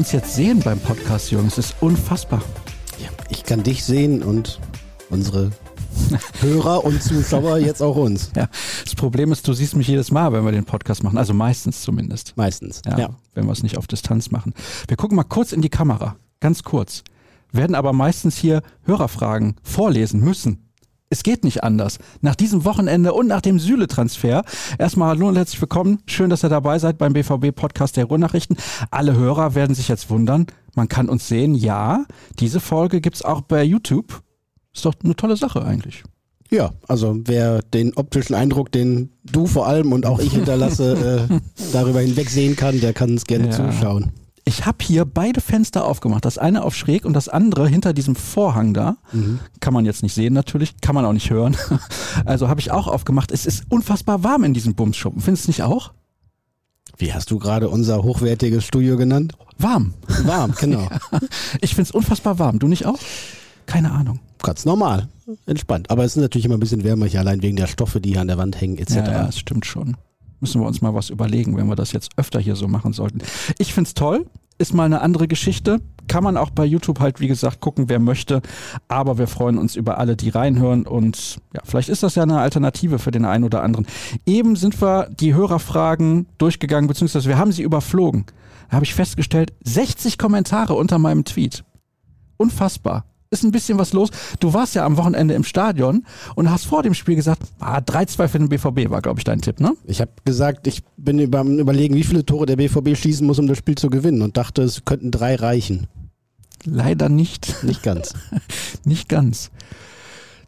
Uns jetzt sehen beim Podcast, Jürgen. Es ist unfassbar. Ja, ich kann dich sehen und unsere Hörer und Zuschauer jetzt auch uns. Ja, das Problem ist, du siehst mich jedes Mal, wenn wir den Podcast machen. Also meistens zumindest. Meistens. Ja, Ja. wenn wir es nicht auf Distanz machen. Wir gucken mal kurz in die Kamera. Ganz kurz. Werden aber meistens hier Hörerfragen vorlesen müssen. Es geht nicht anders. Nach diesem Wochenende und nach dem Süle-Transfer. Erstmal hallo und herzlich willkommen. Schön, dass ihr dabei seid beim BVB-Podcast der Ruhrnachrichten. Alle Hörer werden sich jetzt wundern. Man kann uns sehen. Ja, diese Folge gibt's auch bei YouTube. Ist doch eine tolle Sache eigentlich. Ja, also wer den optischen Eindruck, den du vor allem und auch ich hinterlasse, äh, darüber hinweg sehen kann, der kann uns gerne Ja. zuschauen. Ich habe hier beide Fenster aufgemacht. Das eine auf schräg und das andere hinter diesem Vorhang da. Kann man jetzt nicht sehen natürlich, kann man auch nicht hören. Also habe ich auch aufgemacht. Es ist unfassbar warm in diesem Bumsschuppen. Findest du nicht auch? Wie hast du gerade unser hochwertiges Studio genannt? Warm. Warm, genau. Ich finde es unfassbar warm. Du nicht auch? Keine Ahnung. Ganz normal, entspannt. Aber es ist natürlich immer ein bisschen wärmer hier, allein wegen der Stoffe, die hier an der Wand hängen, etc. Ja, ja, das stimmt schon. Müssen wir uns mal was überlegen, wenn wir das jetzt öfter hier so machen sollten. Ich find's toll. Ist mal eine andere Geschichte. Kann man auch bei YouTube halt, wie gesagt, gucken, wer möchte. Aber wir freuen uns über alle, die reinhören. Und ja, vielleicht ist das ja eine Alternative für den einen oder anderen. Eben sind wir die Hörerfragen durchgegangen, beziehungsweise wir haben sie überflogen. Da habe ich festgestellt, 60 Kommentare unter meinem Tweet. Unfassbar. Ist ein bisschen was los. Du warst ja am Wochenende im Stadion und hast vor dem Spiel gesagt, ah, 3-2 für den BVB war, glaube ich, dein Tipp, ne? Ich habe gesagt, ich bin über, am überlegen, wie viele Tore der BVB schießen muss, um das Spiel zu gewinnen und dachte, es könnten drei reichen. Leider nicht. Nicht ganz. Nicht ganz.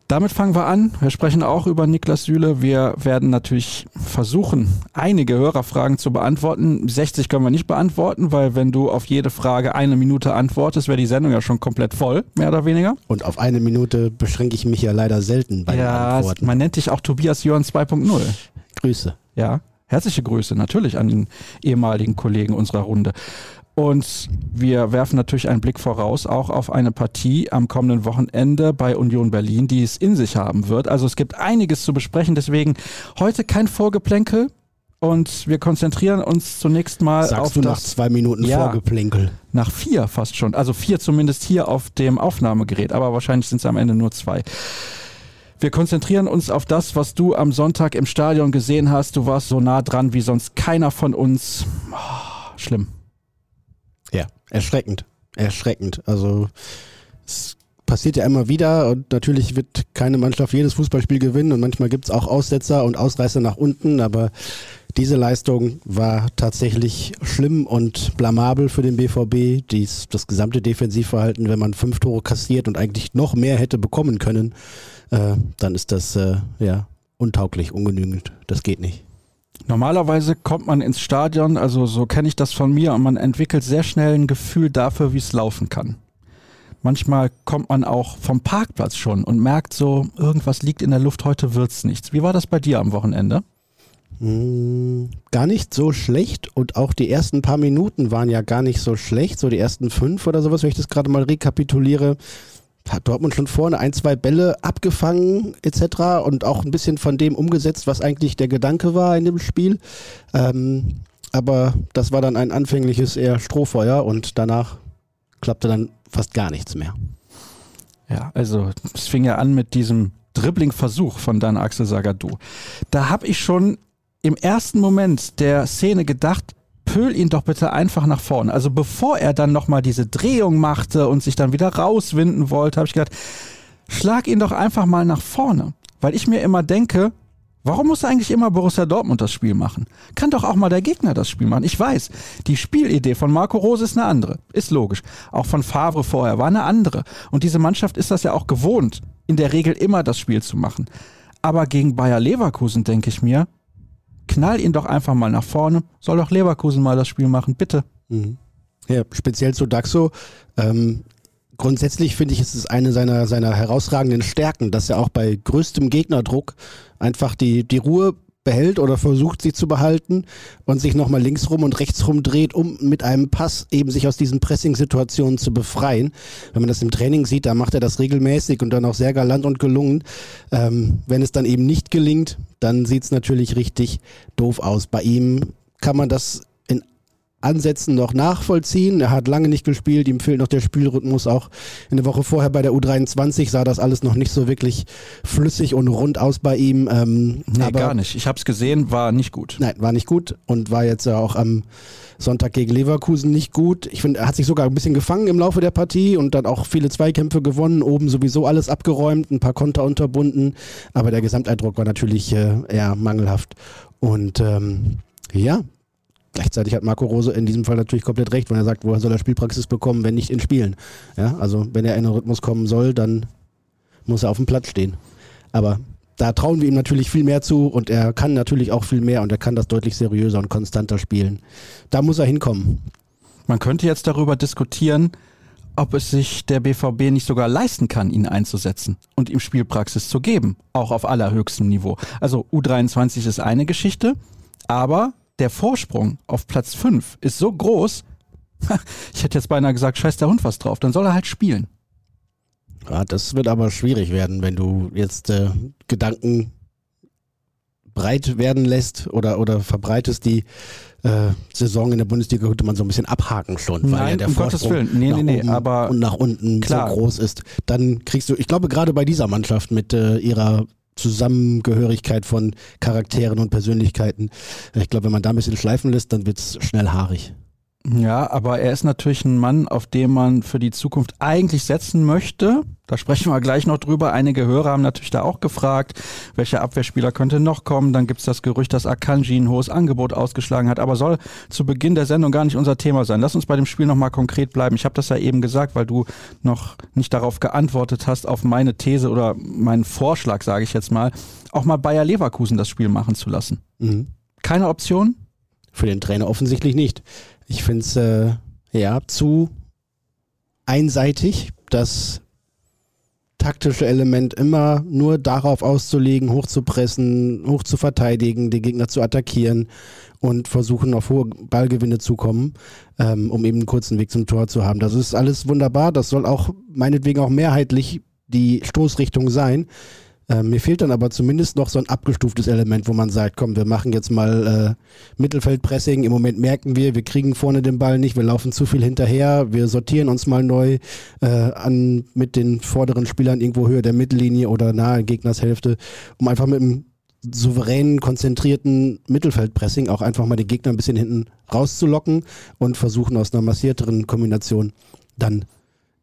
Damit fangen wir an. Wir sprechen auch über Niklas Süle. Wir werden natürlich versuchen, einige Hörerfragen zu beantworten. 60 können wir nicht beantworten, weil wenn du auf jede Frage eine Minute antwortest, wäre die Sendung ja schon komplett voll, mehr oder weniger. Und auf eine Minute beschränke ich mich ja leider selten bei den ja, Antworten. man nennt dich auch Tobias Jörn 2.0. Grüße. Ja, herzliche Grüße natürlich an den ehemaligen Kollegen unserer Runde. Und wir werfen natürlich einen Blick voraus auch auf eine Partie am kommenden Wochenende bei Union Berlin, die es in sich haben wird. Also es gibt einiges zu besprechen, deswegen heute kein Vorgeplänkel und wir konzentrieren uns zunächst mal Sagst auf du nach das zwei Minuten Ja. Vorgeplänkel. nach vier fast schon. Also vier zumindest hier auf dem Aufnahmegerät, aber wahrscheinlich sind es am Ende nur zwei. Wir konzentrieren uns auf das, was du am Sonntag im Stadion gesehen hast. Du warst so nah dran wie sonst keiner von uns. Oh, schlimm. Ja, erschreckend. Erschreckend. Also es passiert ja immer wieder und natürlich wird keine Mannschaft jedes Fußballspiel gewinnen und manchmal gibt es auch Aussetzer und Ausreißer nach unten, aber diese Leistung war tatsächlich schlimm und blamabel für den BVB. Dies, das gesamte Defensivverhalten, wenn man fünf Tore kassiert und eigentlich noch mehr hätte bekommen können, äh, dann ist das äh, ja untauglich, ungenügend. Das geht nicht. Normalerweise kommt man ins Stadion, also so kenne ich das von mir, und man entwickelt sehr schnell ein Gefühl dafür, wie es laufen kann. Manchmal kommt man auch vom Parkplatz schon und merkt so, irgendwas liegt in der Luft, heute wird's nichts. Wie war das bei dir am Wochenende? Mm, Gar nicht so schlecht und auch die ersten paar Minuten waren ja gar nicht so schlecht, so die ersten fünf oder sowas, wenn ich das gerade mal rekapituliere. Hat Dortmund schon vorne ein, zwei Bälle abgefangen etc. und auch ein bisschen von dem umgesetzt, was eigentlich der Gedanke war in dem Spiel. Ähm, aber das war dann ein anfängliches eher Strohfeuer und danach klappte dann fast gar nichts mehr. Ja, also es fing ja an mit diesem Dribbling-Versuch von Dan Axel Sagadou. Da habe ich schon im ersten Moment der Szene gedacht, pöl ihn doch bitte einfach nach vorne. Also bevor er dann nochmal diese Drehung machte und sich dann wieder rauswinden wollte, habe ich gedacht, schlag ihn doch einfach mal nach vorne. Weil ich mir immer denke, warum muss eigentlich immer Borussia Dortmund das Spiel machen? Kann doch auch mal der Gegner das Spiel machen. Ich weiß, die Spielidee von Marco Rose ist eine andere. Ist logisch. Auch von Favre vorher war eine andere. Und diese Mannschaft ist das ja auch gewohnt, in der Regel immer das Spiel zu machen. Aber gegen Bayer Leverkusen denke ich mir, knall ihn doch einfach mal nach vorne. Soll doch Leverkusen mal das Spiel machen, bitte. Mhm. Ja, speziell zu Daxo. Ähm, grundsätzlich finde ich, ist es eine seiner, seiner herausragenden Stärken, dass er auch bei größtem Gegnerdruck einfach die, die Ruhe behält oder versucht sie zu behalten und sich nochmal links rum und rechts rum dreht, um mit einem Pass eben sich aus diesen Pressing-Situationen zu befreien. Wenn man das im Training sieht, da macht er das regelmäßig und dann auch sehr galant und gelungen. Ähm, wenn es dann eben nicht gelingt, dann sieht es natürlich richtig doof aus. Bei ihm kann man das Ansätzen noch nachvollziehen. Er hat lange nicht gespielt, ihm fehlt noch der Spielrhythmus. Auch in der Woche vorher bei der U23 sah das alles noch nicht so wirklich flüssig und rund aus bei ihm. Ähm, nee, aber, gar nicht. Ich habe es gesehen, war nicht gut. Nein, war nicht gut und war jetzt auch am Sonntag gegen Leverkusen nicht gut. Ich finde, er hat sich sogar ein bisschen gefangen im Laufe der Partie und dann auch viele Zweikämpfe gewonnen, oben sowieso alles abgeräumt, ein paar Konter unterbunden, aber der Gesamteindruck war natürlich äh, eher mangelhaft. Und ähm, ja, Gleichzeitig hat Marco Rose in diesem Fall natürlich komplett recht, wenn er sagt, woher soll er Spielpraxis bekommen, wenn nicht in Spielen. Ja, also wenn er in den Rhythmus kommen soll, dann muss er auf dem Platz stehen. Aber da trauen wir ihm natürlich viel mehr zu und er kann natürlich auch viel mehr und er kann das deutlich seriöser und konstanter spielen. Da muss er hinkommen. Man könnte jetzt darüber diskutieren, ob es sich der BVB nicht sogar leisten kann, ihn einzusetzen und ihm Spielpraxis zu geben, auch auf allerhöchstem Niveau. Also U23 ist eine Geschichte, aber der Vorsprung auf Platz 5 ist so groß, ich hätte jetzt beinahe gesagt, scheiß der Hund was drauf, dann soll er halt spielen. Ja, das wird aber schwierig werden, wenn du jetzt äh, Gedanken breit werden lässt oder, oder verbreitest die äh, Saison in der Bundesliga könnte man so ein bisschen abhaken schon, weil Nein, ja der um Vorsprung Gottes Willen. Nee, nach nee, nee, aber und nach unten klar. so groß ist. Dann kriegst du, ich glaube gerade bei dieser Mannschaft mit äh, ihrer Zusammengehörigkeit von Charakteren und Persönlichkeiten. Ich glaube, wenn man da ein bisschen schleifen lässt, dann wird es schnell haarig. Ja, aber er ist natürlich ein Mann, auf den man für die Zukunft eigentlich setzen möchte. Da sprechen wir gleich noch drüber. Einige Hörer haben natürlich da auch gefragt, welcher Abwehrspieler könnte noch kommen. Dann gibt's das Gerücht, dass Akanji ein hohes Angebot ausgeschlagen hat, aber soll zu Beginn der Sendung gar nicht unser Thema sein. Lass uns bei dem Spiel nochmal konkret bleiben. Ich habe das ja eben gesagt, weil du noch nicht darauf geantwortet hast, auf meine These oder meinen Vorschlag, sage ich jetzt mal, auch mal Bayer Leverkusen das Spiel machen zu lassen. Mhm. Keine Option? Für den Trainer offensichtlich nicht. Ich finde es äh, ja zu einseitig, das taktische Element immer nur darauf auszulegen, hochzupressen, hoch zu verteidigen, den Gegner zu attackieren und versuchen auf hohe Ballgewinne zu kommen, ähm, um eben einen kurzen Weg zum Tor zu haben. Das ist alles wunderbar. Das soll auch meinetwegen auch mehrheitlich die Stoßrichtung sein. Äh, mir fehlt dann aber zumindest noch so ein abgestuftes Element, wo man sagt, komm, wir machen jetzt mal äh, Mittelfeldpressing. Im Moment merken wir, wir kriegen vorne den Ball nicht, wir laufen zu viel hinterher, wir sortieren uns mal neu äh, an mit den vorderen Spielern irgendwo höher der Mittellinie oder nahe Gegnershälfte, um einfach mit einem souveränen, konzentrierten Mittelfeldpressing auch einfach mal den Gegner ein bisschen hinten rauszulocken und versuchen aus einer massierteren Kombination dann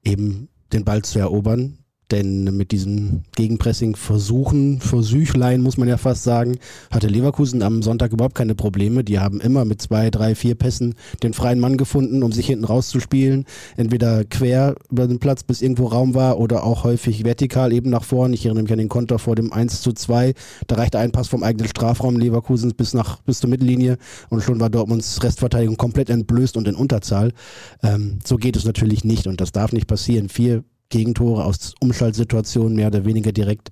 eben den Ball zu erobern. Denn mit diesem Gegenpressing versuchen, Versüchlein muss man ja fast sagen, hatte Leverkusen am Sonntag überhaupt keine Probleme. Die haben immer mit zwei, drei, vier Pässen den freien Mann gefunden, um sich hinten rauszuspielen. Entweder quer über den Platz, bis irgendwo Raum war, oder auch häufig vertikal eben nach vorne. Ich erinnere mich an den Konter vor dem 1 zu 2. Da reichte ein Pass vom eigenen Strafraum Leverkusens bis nach, bis zur Mittellinie und schon war Dortmunds Restverteidigung komplett entblößt und in Unterzahl. Ähm, so geht es natürlich nicht und das darf nicht passieren. Vier Gegentore aus Umschaltsituationen mehr oder weniger direkt.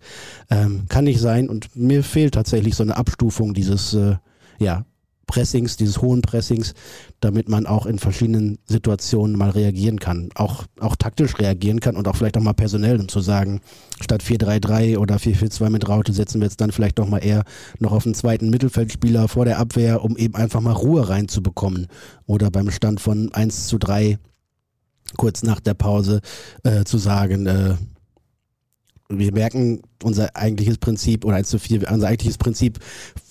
Ähm, kann nicht sein und mir fehlt tatsächlich so eine Abstufung dieses äh, ja, Pressings, dieses hohen Pressings, damit man auch in verschiedenen Situationen mal reagieren kann, auch, auch taktisch reagieren kann und auch vielleicht auch mal personell, um zu sagen, statt 4-3-3 oder 4-4-2 mit Raute setzen wir jetzt dann vielleicht noch mal eher noch auf einen zweiten Mittelfeldspieler vor der Abwehr, um eben einfach mal Ruhe reinzubekommen oder beim Stand von 1 zu 3 kurz nach der Pause äh, zu sagen, äh, wir merken, unser eigentliches Prinzip oder 1 zu 4, unser eigentliches Prinzip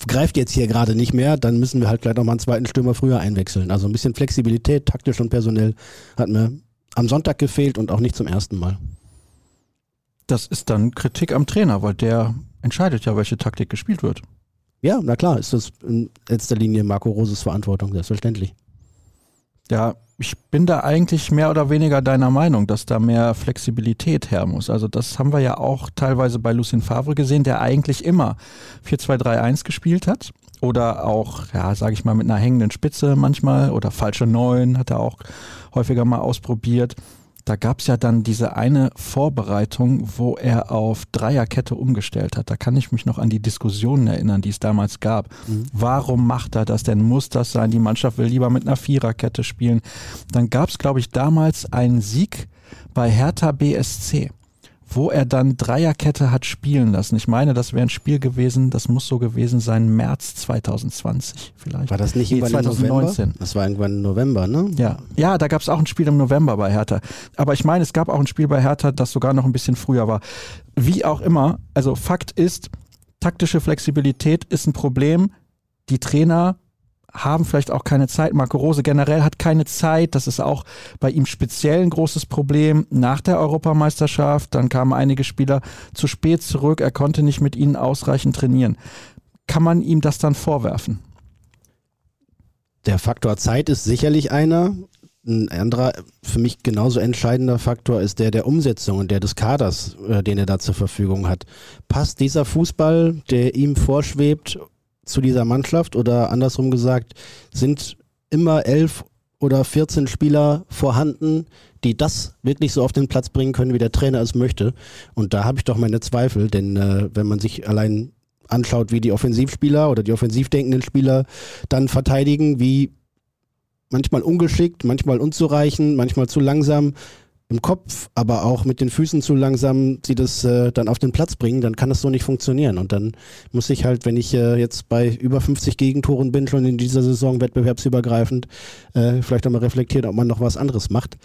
greift jetzt hier gerade nicht mehr, dann müssen wir halt gleich nochmal einen zweiten Stürmer früher einwechseln. Also ein bisschen Flexibilität, taktisch und personell, hat mir am Sonntag gefehlt und auch nicht zum ersten Mal. Das ist dann Kritik am Trainer, weil der entscheidet ja, welche Taktik gespielt wird. Ja, na klar, ist das in letzter Linie Marco Roses Verantwortung, selbstverständlich. Ja, ich bin da eigentlich mehr oder weniger deiner Meinung, dass da mehr Flexibilität her muss. Also das haben wir ja auch teilweise bei Lucien Favre gesehen, der eigentlich immer 4-2-3-1 gespielt hat. Oder auch, ja, sage ich mal, mit einer hängenden Spitze manchmal oder falsche Neun hat er auch häufiger mal ausprobiert da gab es ja dann diese eine Vorbereitung, wo er auf Dreierkette umgestellt hat. Da kann ich mich noch an die Diskussionen erinnern, die es damals gab. Mhm. Warum macht er das denn? Muss das sein? Die Mannschaft will lieber mit einer Viererkette spielen. Dann gab es, glaube ich, damals einen Sieg bei Hertha BSC wo er dann Dreierkette hat spielen lassen. Ich meine, das wäre ein Spiel gewesen, das muss so gewesen sein, März 2020 vielleicht. War das nicht Nee, irgendwann 2019. im November? Das war irgendwann im November, ne? Ja, ja, da gab es auch ein Spiel im November bei Hertha. Aber ich meine, es gab auch ein Spiel bei Hertha, das sogar noch ein bisschen früher war. Wie auch immer, also Fakt ist, taktische Flexibilität ist ein Problem. Die Trainer haben vielleicht auch keine Zeit. Marco Rose generell hat keine Zeit. Das ist auch bei ihm speziell ein großes Problem. Nach der Europameisterschaft, dann kamen einige Spieler zu spät zurück. Er konnte nicht mit ihnen ausreichend trainieren. Kann man ihm das dann vorwerfen? Der Faktor Zeit ist sicherlich einer. Ein anderer, für mich genauso entscheidender Faktor ist der der Umsetzung und der des Kaders, äh, den er da zur Verfügung hat. Passt dieser Fußball, der ihm vorschwebt, zu dieser Mannschaft oder andersrum gesagt, sind immer elf oder 14 Spieler vorhanden, die das wirklich so auf den Platz bringen können, wie der Trainer es möchte. Und da habe ich doch meine Zweifel, denn äh, wenn man sich allein anschaut, wie die Offensivspieler oder die offensiv denkenden Spieler dann verteidigen, wie manchmal ungeschickt, manchmal unzureichend, manchmal zu langsam im Kopf, aber auch mit den Füßen zu langsam sie das äh, dann auf den Platz bringen, dann kann das so nicht funktionieren. Und dann muss ich halt, wenn ich äh, jetzt bei über 50 Gegentoren bin, schon in dieser Saison wettbewerbsübergreifend, äh, vielleicht einmal reflektieren, ob man noch was anderes macht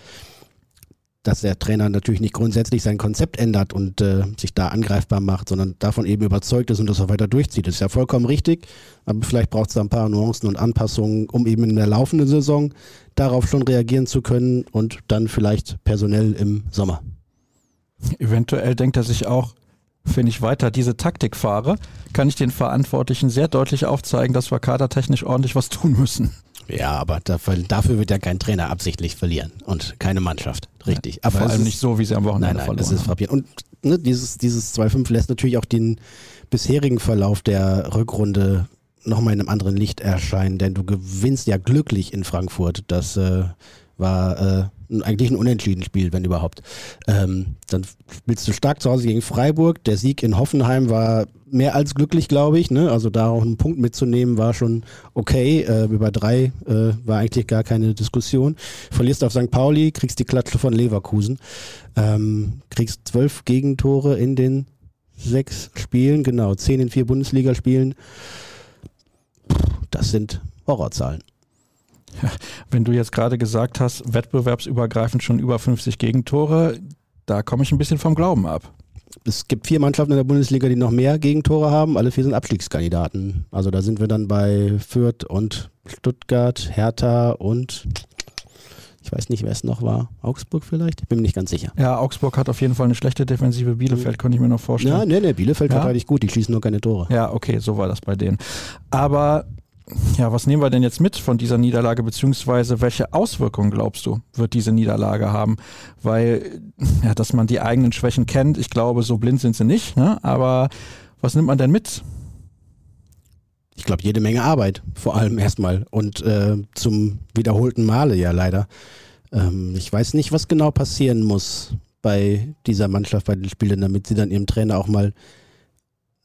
dass der Trainer natürlich nicht grundsätzlich sein Konzept ändert und äh, sich da angreifbar macht, sondern davon eben überzeugt ist und das auch weiter durchzieht. Das ist ja vollkommen richtig, aber vielleicht braucht es da ein paar Nuancen und Anpassungen, um eben in der laufenden Saison darauf schon reagieren zu können und dann vielleicht personell im Sommer. Eventuell denkt er sich auch, wenn ich weiter diese Taktik fahre, kann ich den Verantwortlichen sehr deutlich aufzeigen, dass wir kadertechnisch ordentlich was tun müssen. Ja, aber dafür, wird ja kein Trainer absichtlich verlieren und keine Mannschaft, richtig. Ja, aber vor allem nicht so, wie sie am Wochenende Nein, nein, verloren das ist frappierend. Und ne, dieses, dieses 2-5 lässt natürlich auch den bisherigen Verlauf der Rückrunde nochmal in einem anderen Licht erscheinen, denn du gewinnst ja glücklich in Frankfurt. Das äh, war äh, eigentlich ein unentschieden Spiel, wenn überhaupt. Ähm, dann spielst du stark zu Hause gegen Freiburg. Der Sieg in Hoffenheim war mehr als glücklich, glaube ich. Ne? Also da auch einen Punkt mitzunehmen war schon okay. Äh, über drei äh, war eigentlich gar keine Diskussion. Verlierst auf St. Pauli, kriegst die Klatsche von Leverkusen. Ähm, kriegst zwölf Gegentore in den sechs Spielen, genau, zehn in vier Bundesligaspielen. Das sind Horrorzahlen. Wenn du jetzt gerade gesagt hast, wettbewerbsübergreifend schon über 50 Gegentore, da komme ich ein bisschen vom Glauben ab. Es gibt vier Mannschaften in der Bundesliga, die noch mehr Gegentore haben. Alle vier sind Abstiegskandidaten. Also da sind wir dann bei Fürth und Stuttgart, Hertha und ich weiß nicht, wer es noch war. Augsburg vielleicht? Ich bin mir nicht ganz sicher. Ja, Augsburg hat auf jeden Fall eine schlechte Defensive. Bielefeld konnte ich mir noch Ja, vorstellen. nee, nee, Bielefeld Ja? verteidigt gut, die schießen nur keine Tore. Ja, okay, so war das bei denen. Aber ja, was nehmen wir denn jetzt mit von dieser Niederlage, beziehungsweise welche Auswirkungen glaubst du, wird diese Niederlage haben? Weil, ja, dass man die eigenen Schwächen kennt, ich glaube, so blind sind sie nicht, ne? aber was nimmt man denn mit? Ich glaube, jede Menge Arbeit, vor allem erstmal. Und äh, zum wiederholten Male ja leider. Ähm, ich weiß nicht, was genau passieren muss bei dieser Mannschaft, bei den Spielern, damit sie dann ihrem Trainer auch mal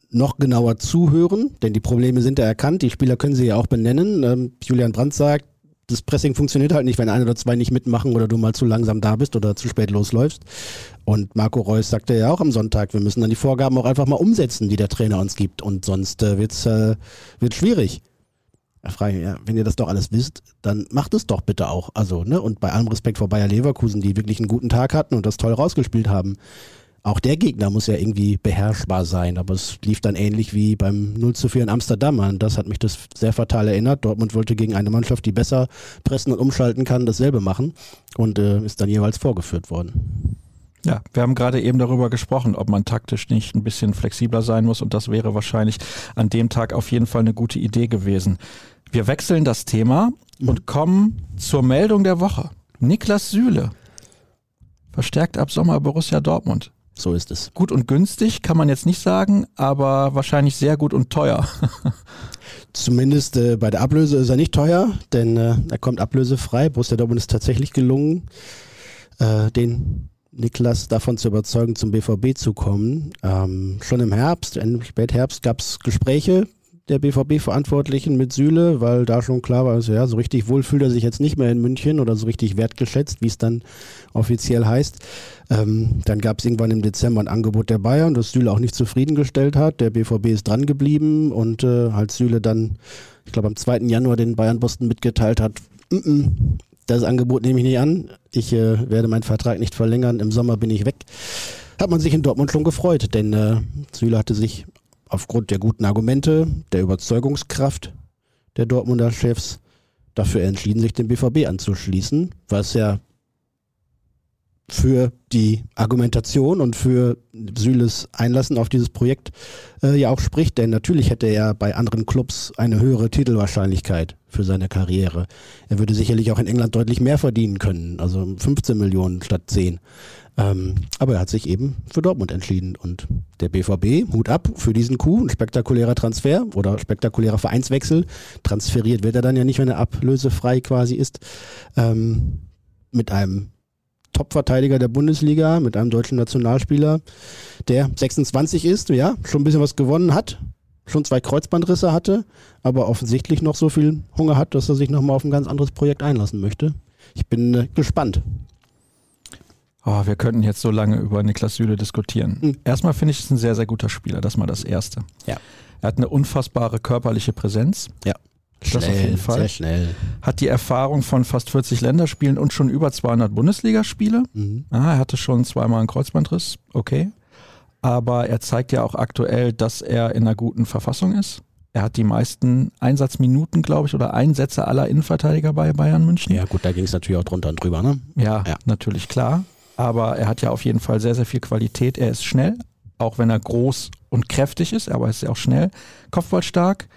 noch genauer zuhören, denn die Probleme sind ja erkannt, die Spieler können sie ja auch benennen. Ähm, Julian Brandt sagt, das Pressing funktioniert halt nicht, wenn ein oder zwei nicht mitmachen oder du mal zu langsam da bist oder zu spät losläufst. Und Marco Reus sagte ja auch am Sonntag, wir müssen dann die Vorgaben auch einfach mal umsetzen, die der Trainer uns gibt und sonst äh, wird's äh, wird schwierig. Da frage ich, ja, wenn ihr das doch alles wisst, dann macht es doch bitte auch. Also, ne, und bei allem Respekt vor Bayer Leverkusen, die wirklich einen guten Tag hatten und das toll rausgespielt haben. Auch der Gegner muss ja irgendwie beherrschbar sein, aber es lief dann ähnlich wie beim 0 zu 4 in Amsterdam an. Das hat mich das sehr fatal erinnert. Dortmund wollte gegen eine Mannschaft, die besser pressen und umschalten kann, dasselbe machen und äh, ist dann jeweils vorgeführt worden. Ja, wir haben gerade eben darüber gesprochen, ob man taktisch nicht ein bisschen flexibler sein muss und das wäre wahrscheinlich an dem Tag auf jeden Fall eine gute Idee gewesen. Wir wechseln das Thema und kommen zur Meldung der Woche. Niklas Süle verstärkt ab Sommer Borussia Dortmund. So ist es. Gut und günstig kann man jetzt nicht sagen, aber wahrscheinlich sehr gut und teuer. Zumindest äh, bei der Ablöse ist er nicht teuer, denn äh, er kommt ablösefrei. Borussia Dortmund ist tatsächlich gelungen, äh, den Niklas davon zu überzeugen, zum BVB zu kommen. Ähm, schon im Herbst, im Spätherbst gab es Gespräche. Der BVB-Verantwortlichen mit Süle, weil da schon klar war, also, ja, so richtig wohl fühlt er sich jetzt nicht mehr in München oder so richtig wertgeschätzt, wie es dann offiziell heißt. Ähm, dann gab es irgendwann im Dezember ein Angebot der Bayern, das Süle auch nicht zufriedengestellt hat. Der BVB ist dran geblieben und äh, als Süle dann, ich glaube, am 2. Januar den Bayern-Boston mitgeteilt hat, mm -mm, das Angebot nehme ich nicht an. Ich äh, werde meinen Vertrag nicht verlängern. Im Sommer bin ich weg. Hat man sich in Dortmund schon gefreut, denn äh, Süle hatte sich aufgrund der guten Argumente, der Überzeugungskraft der Dortmunder Chefs dafür entschieden, sich dem BVB anzuschließen, was ja für die Argumentation und für Süles Einlassen auf dieses Projekt äh, ja auch spricht, denn natürlich hätte er bei anderen Clubs eine höhere Titelwahrscheinlichkeit für seine Karriere. Er würde sicherlich auch in England deutlich mehr verdienen können, also 15 Millionen statt 10. Ähm, aber er hat sich eben für Dortmund entschieden und der BVB, Hut ab für diesen Coup, ein spektakulärer Transfer oder spektakulärer Vereinswechsel. Transferiert wird er dann ja nicht, wenn er ablösefrei quasi ist. Ähm, mit einem Top-Verteidiger der Bundesliga, mit einem deutschen Nationalspieler, der 26 ist, ja, schon ein bisschen was gewonnen hat, schon zwei Kreuzbandrisse hatte, aber offensichtlich noch so viel Hunger hat, dass er sich nochmal auf ein ganz anderes Projekt einlassen möchte. Ich bin äh, gespannt. Oh, wir könnten jetzt so lange über Niklas Süle diskutieren. Mhm. Erstmal finde ich es ein sehr, sehr guter Spieler. Das ist mal das Erste. Ja. Er hat eine unfassbare körperliche Präsenz. Ja. Das schnell, auf jeden Fall. Sehr schnell. Hat die Erfahrung von fast 40 Länderspielen und schon über 200 Bundesligaspiele. Mhm. Ah, er hatte schon zweimal einen Kreuzbandriss. Okay. Aber er zeigt ja auch aktuell, dass er in einer guten Verfassung ist. Er hat die meisten Einsatzminuten, glaube ich, oder Einsätze aller Innenverteidiger bei Bayern München. Ja, gut, da ging es natürlich auch drunter und drüber, ne? Ja, ja, natürlich, klar. Aber er hat ja auf jeden Fall sehr, sehr viel Qualität. Er ist schnell, auch wenn er groß und kräftig ist, aber er ist ja auch schnell. Kopfballstark.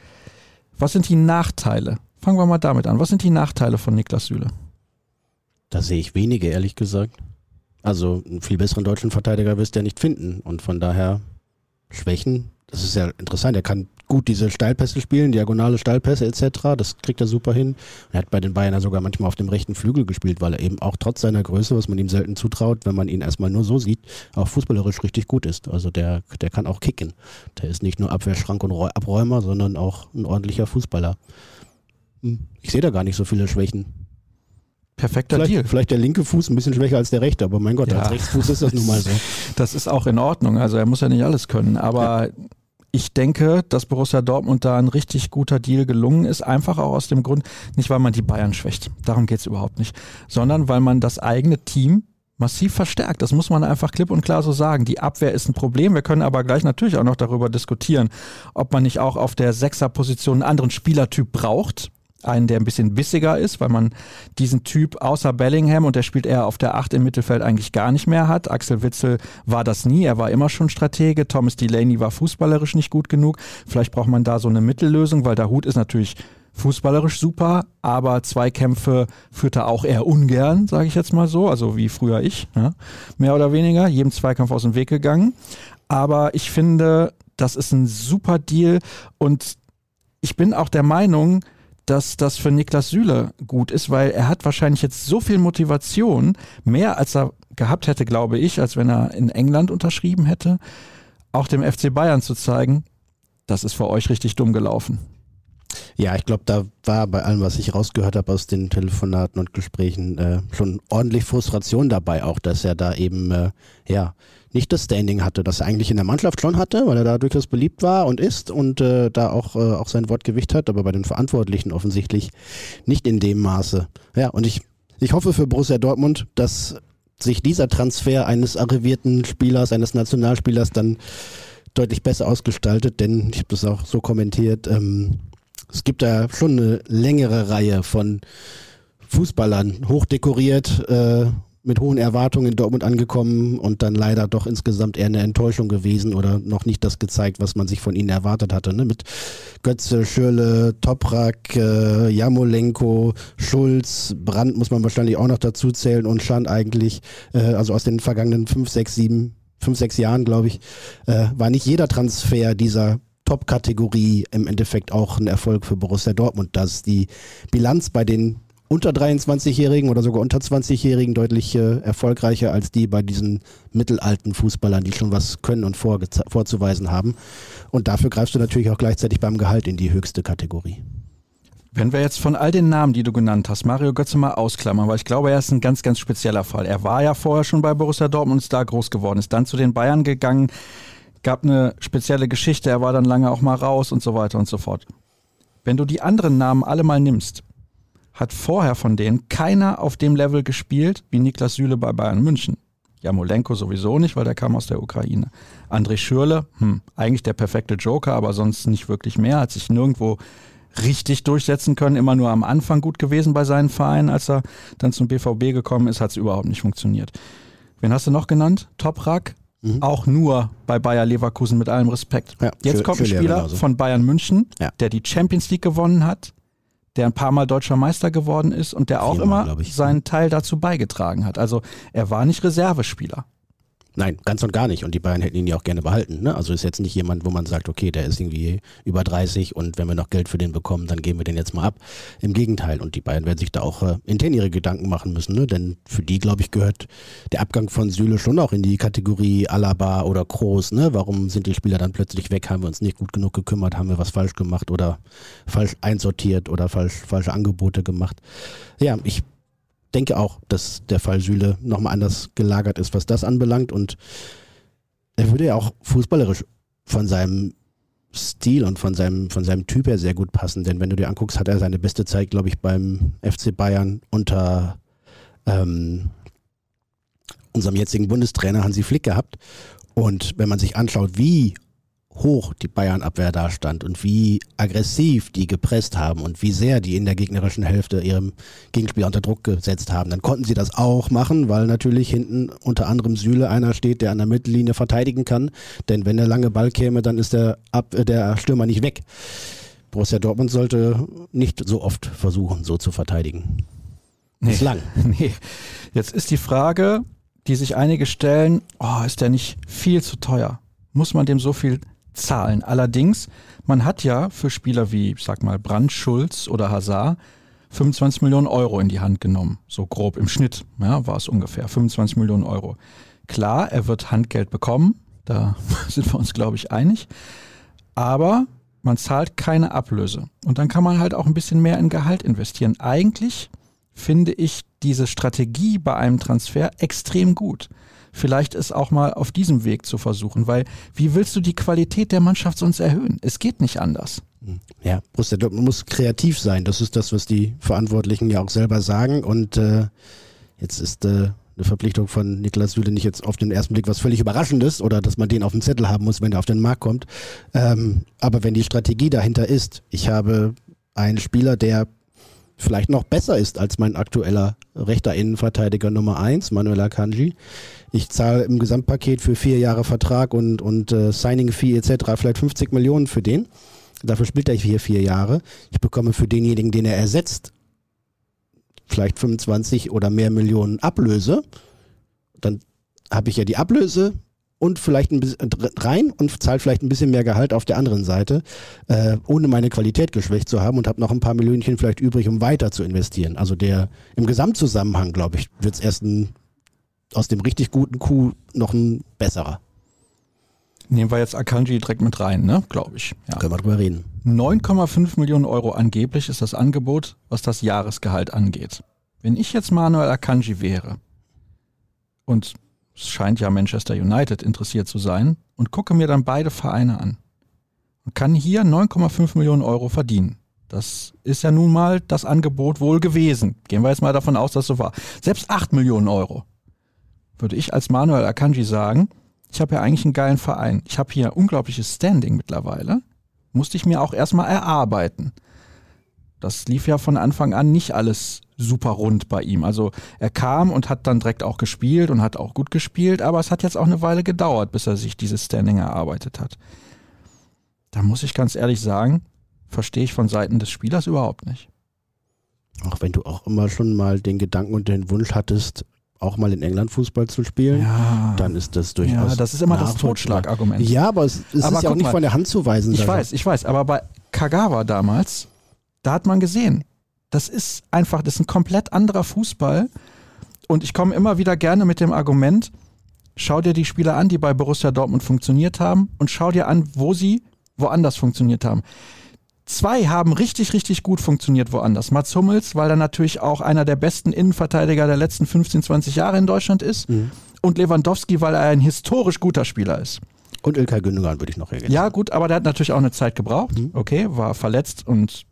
Was sind die Nachteile? Fangen wir mal damit an. Was sind die Nachteile von Niklas Süle? Da sehe ich wenige, ehrlich gesagt. Also einen viel besseren deutschen Verteidiger wirst du ja nicht finden. Und von daher Schwächen, das ist ja interessant. Er kann gut diese Steilpässe spielen, diagonale Steilpässe etc. Das kriegt er super hin. Er hat bei den Bayern ja sogar manchmal auf dem rechten Flügel gespielt, weil er eben auch trotz seiner Größe, was man ihm selten zutraut, wenn man ihn erstmal nur so sieht, auch fußballerisch richtig gut ist. Also der, der kann auch kicken. Der ist nicht nur Abwehrschrank und Abräumer, sondern auch ein ordentlicher Fußballer. Hm, ich sehe da gar nicht so viele Schwächen. Perfekter vielleicht, Deal. Vielleicht der linke Fuß ein bisschen schwächer als der rechte, aber mein Gott, ja. als Rechtsfuß ist das nun mal so. Das ist auch in Ordnung. Also er muss ja nicht alles können, aber ja ich denke, dass Borussia Dortmund da ein richtig guter Deal gelungen ist. Einfach auch aus dem Grund, nicht weil man die Bayern schwächt, darum geht es überhaupt nicht, sondern weil man das eigene Team massiv verstärkt. Das muss man einfach klipp und klar so sagen. Die Abwehr ist ein Problem. Wir können aber gleich natürlich auch noch darüber diskutieren, ob man nicht auch auf der Sechserposition einen anderen Spielertyp braucht einen, der ein bisschen bissiger ist, weil man diesen Typ außer Bellingham und der spielt eher auf der Acht im Mittelfeld eigentlich gar nicht mehr hat. Axel Witzel war das nie, er war immer schon Stratege. Thomas Delaney war fußballerisch nicht gut genug. Vielleicht braucht man da so eine Mittellösung, weil der Hut ist natürlich fußballerisch super, aber Zweikämpfe führt er auch eher ungern, sage ich jetzt mal so, also wie früher ich, ja, mehr oder weniger, jedem Zweikampf aus dem Weg gegangen. Aber ich finde, das ist ein super Deal und ich bin auch der Meinung, dass das für Niklas Süle gut ist, weil er hat wahrscheinlich jetzt so viel Motivation, mehr als er gehabt hätte, glaube ich, als wenn er in England unterschrieben hätte, auch dem FC Bayern zu zeigen, das ist für euch richtig dumm gelaufen. Ja, ich glaube, da war bei allem, was ich rausgehört habe aus den Telefonaten und Gesprächen, äh, schon ordentlich Frustration dabei, auch dass er da eben äh, ja nicht das Standing hatte, das er eigentlich in der Mannschaft schon hatte, weil er da durchaus beliebt war und ist und äh, da auch, äh, auch sein Wortgewicht hat, aber bei den Verantwortlichen offensichtlich nicht in dem Maße. Ja, und ich, ich hoffe für Borussia Dortmund, dass sich dieser Transfer eines arrivierten Spielers, eines Nationalspielers dann deutlich besser ausgestaltet, denn ich habe das auch so kommentiert, ähm, es gibt da schon eine längere Reihe von Fußballern, hochdekoriert, äh, mit hohen Erwartungen in Dortmund angekommen und dann leider doch insgesamt eher eine Enttäuschung gewesen oder noch nicht das gezeigt, was man sich von ihnen erwartet hatte. Ne? Mit Götze, Schürle, Toprak, äh, Jamolenko, Schulz, Brandt muss man wahrscheinlich auch noch dazu zählen und Schan eigentlich, äh, also aus den vergangenen fünf, sechs, sieben, fünf, sechs Jahren, glaube ich, äh, war nicht jeder Transfer dieser Top-Kategorie im Endeffekt auch ein Erfolg für Borussia Dortmund, dass die Bilanz bei den unter 23-Jährigen oder sogar unter 20-Jährigen deutlich äh, erfolgreicher als die bei diesen mittelalten Fußballern, die schon was können und vorzuweisen haben. Und dafür greifst du natürlich auch gleichzeitig beim Gehalt in die höchste Kategorie. Wenn wir jetzt von all den Namen, die du genannt hast, Mario Götze mal ausklammern, weil ich glaube, er ist ein ganz, ganz spezieller Fall. Er war ja vorher schon bei Borussia Dortmund und ist da groß geworden, ist dann zu den Bayern gegangen, gab eine spezielle Geschichte, er war dann lange auch mal raus und so weiter und so fort. Wenn du die anderen Namen alle mal nimmst, hat vorher von denen keiner auf dem Level gespielt wie Niklas Süle bei Bayern München. Jamolenko sowieso nicht, weil der kam aus der Ukraine. André Schürle, hm, eigentlich der perfekte Joker, aber sonst nicht wirklich mehr, hat sich nirgendwo richtig durchsetzen können, immer nur am Anfang gut gewesen bei seinen Vereinen. Als er dann zum BVB gekommen ist, hat es überhaupt nicht funktioniert. Wen hast du noch genannt? Toprak? Mhm. Auch nur bei Bayer Leverkusen mit allem Respekt. Ja, Jetzt für, kommt ein Spieler von Bayern München, ja. der die Champions League gewonnen hat, der ein paar Mal deutscher Meister geworden ist und der auch Viermal, immer seinen Teil dazu beigetragen hat. Also er war nicht Reservespieler. Nein, ganz und gar nicht. Und die Bayern hätten ihn ja auch gerne behalten. Ne? Also ist jetzt nicht jemand, wo man sagt, okay, der ist irgendwie über 30 und wenn wir noch Geld für den bekommen, dann geben wir den jetzt mal ab. Im Gegenteil. Und die Bayern werden sich da auch äh, intern ihre Gedanken machen müssen. Ne? Denn für die, glaube ich, gehört der Abgang von Süle schon auch in die Kategorie Alaba oder Kroos. Ne? Warum sind die Spieler dann plötzlich weg? Haben wir uns nicht gut genug gekümmert? Haben wir was falsch gemacht oder falsch einsortiert oder falsch, falsche Angebote gemacht? Ja, ich denke auch, dass der Fall Süle nochmal anders gelagert ist, was das anbelangt. Und er würde ja auch fußballerisch von seinem Stil und von seinem, von seinem Typ her sehr gut passen. Denn wenn du dir anguckst, hat er seine beste Zeit, glaube ich, beim FC Bayern unter ähm, unserem jetzigen Bundestrainer Hansi Flick gehabt. Und wenn man sich anschaut, wie hoch die Bayern-Abwehr da stand und wie aggressiv die gepresst haben und wie sehr die in der gegnerischen Hälfte ihrem Gegenspieler unter Druck gesetzt haben. Dann konnten sie das auch machen, weil natürlich hinten unter anderem Süle einer steht, der an der Mittellinie verteidigen kann. Denn wenn der lange Ball käme, dann ist der, Ab äh, der Stürmer nicht weg. Borussia Dortmund sollte nicht so oft versuchen, so zu verteidigen. Nee, Bislang. Nee. Jetzt ist die Frage, die sich einige stellen, oh, ist der nicht viel zu teuer? Muss man dem so viel zahlen. Allerdings, man hat ja für Spieler wie, ich sag mal, Brand, Schulz oder Hazard 25 Millionen Euro in die Hand genommen. So grob im Schnitt ja, war es ungefähr. 25 Millionen Euro. Klar, er wird Handgeld bekommen. Da sind wir uns, glaube ich, einig. Aber man zahlt keine Ablöse. Und dann kann man halt auch ein bisschen mehr in Gehalt investieren. Eigentlich finde ich diese Strategie bei einem Transfer extrem gut vielleicht es auch mal auf diesem Weg zu versuchen, weil wie willst du die Qualität der Mannschaft sonst erhöhen? Es geht nicht anders. Hm. Ja, Borussia Dortmund muss kreativ sein. Das ist das, was die Verantwortlichen ja auch selber sagen. Und äh, jetzt ist äh, eine Verpflichtung von Niklas Süle nicht jetzt auf den ersten Blick was völlig Überraschendes oder dass man den auf dem Zettel haben muss, wenn er auf den Markt kommt. Ähm, aber wenn die Strategie dahinter ist, ich habe einen Spieler, der vielleicht noch besser ist als mein aktueller rechter Innenverteidiger Nummer 1, Manuel Akanji. Ich zahle im Gesamtpaket für vier Jahre Vertrag und, und äh, Signing-Fee etc. vielleicht 50 Millionen für den. Dafür spielt er hier vier Jahre. Ich bekomme für denjenigen, den er ersetzt, vielleicht 25 oder mehr Millionen Ablöse. Dann habe ich ja die Ablöse, und vielleicht ein bisschen rein und zahlt vielleicht ein bisschen mehr Gehalt auf der anderen Seite, äh, ohne meine Qualität geschwächt zu haben und habe noch ein paar Millionchen vielleicht übrig, um weiter zu investieren. Also der im Gesamtzusammenhang, glaube ich, wird es erst ein, aus dem richtig guten Coup noch ein besserer. Nehmen wir jetzt Akanji direkt mit rein, ne? Glaube ich. Ja. Können wir drüber reden. 9,5 Millionen Euro angeblich ist das Angebot, was das Jahresgehalt angeht. Wenn ich jetzt Manuel Akanji wäre und scheint ja Manchester United interessiert zu sein, und gucke mir dann beide Vereine an und kann hier 9,5 Millionen Euro verdienen. Das ist ja nun mal das Angebot wohl gewesen. Gehen wir jetzt mal davon aus, dass so war. Selbst 8 Millionen Euro. Würde ich als Manuel Akanji sagen, ich habe ja eigentlich einen geilen Verein. Ich habe hier unglaubliches Standing mittlerweile. Musste ich mir auch erstmal erarbeiten. Das lief ja von Anfang an nicht alles super rund bei ihm. Also er kam und hat dann direkt auch gespielt und hat auch gut gespielt, aber es hat jetzt auch eine Weile gedauert, bis er sich dieses Standing erarbeitet hat. Da muss ich ganz ehrlich sagen, verstehe ich von Seiten des Spielers überhaupt nicht. Auch wenn du auch immer schon mal den Gedanken und den Wunsch hattest, auch mal in England Fußball zu spielen, ja. dann ist das durchaus. Ja, das ist immer das Totschlagargument. Ja, aber es, es aber ist ja auch nicht mal, von der Hand zu weisen. Ich weiß, ich weiß, aber bei Kagawa damals da hat man gesehen, Das ist einfach, das ist ein komplett anderer Fußball. Und ich komme immer wieder gerne mit dem Argument, schau dir die Spieler an, die bei Borussia Dortmund funktioniert haben und schau dir an, wo sie woanders funktioniert haben. Zwei haben richtig, richtig gut funktioniert woanders. Mats Hummels, weil er natürlich auch einer der besten Innenverteidiger der letzten 15, 20 Jahre in Deutschland ist. Mhm. Und Lewandowski, weil er ein historisch guter Spieler ist. Und Ilkay Gündogan würde ich noch ergänzen. Ja, gut, aber der hat natürlich auch eine Zeit gebraucht. Mhm. Okay, war verletzt und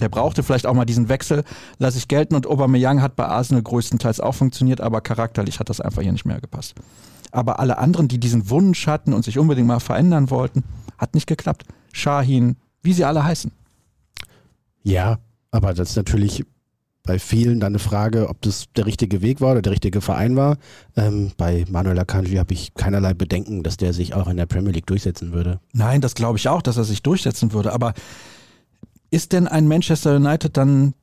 der brauchte vielleicht auch mal diesen Wechsel, lasse ich gelten. Und Aubameyang hat bei Arsenal größtenteils auch funktioniert, aber charakterlich hat das einfach hier nicht mehr gepasst. Aber alle anderen, die diesen Wunsch hatten und sich unbedingt mal verändern wollten, hat nicht geklappt. Shahin, wie sie alle heißen. Ja, aber das ist natürlich bei vielen dann eine Frage, ob das der richtige Weg war oder der richtige Verein war. Ähm, bei Manuel Akanji habe ich keinerlei Bedenken, dass der sich auch in der Premier League durchsetzen würde. Nein, das glaube ich auch, dass er sich durchsetzen würde. Aber ist denn ein Manchester United dann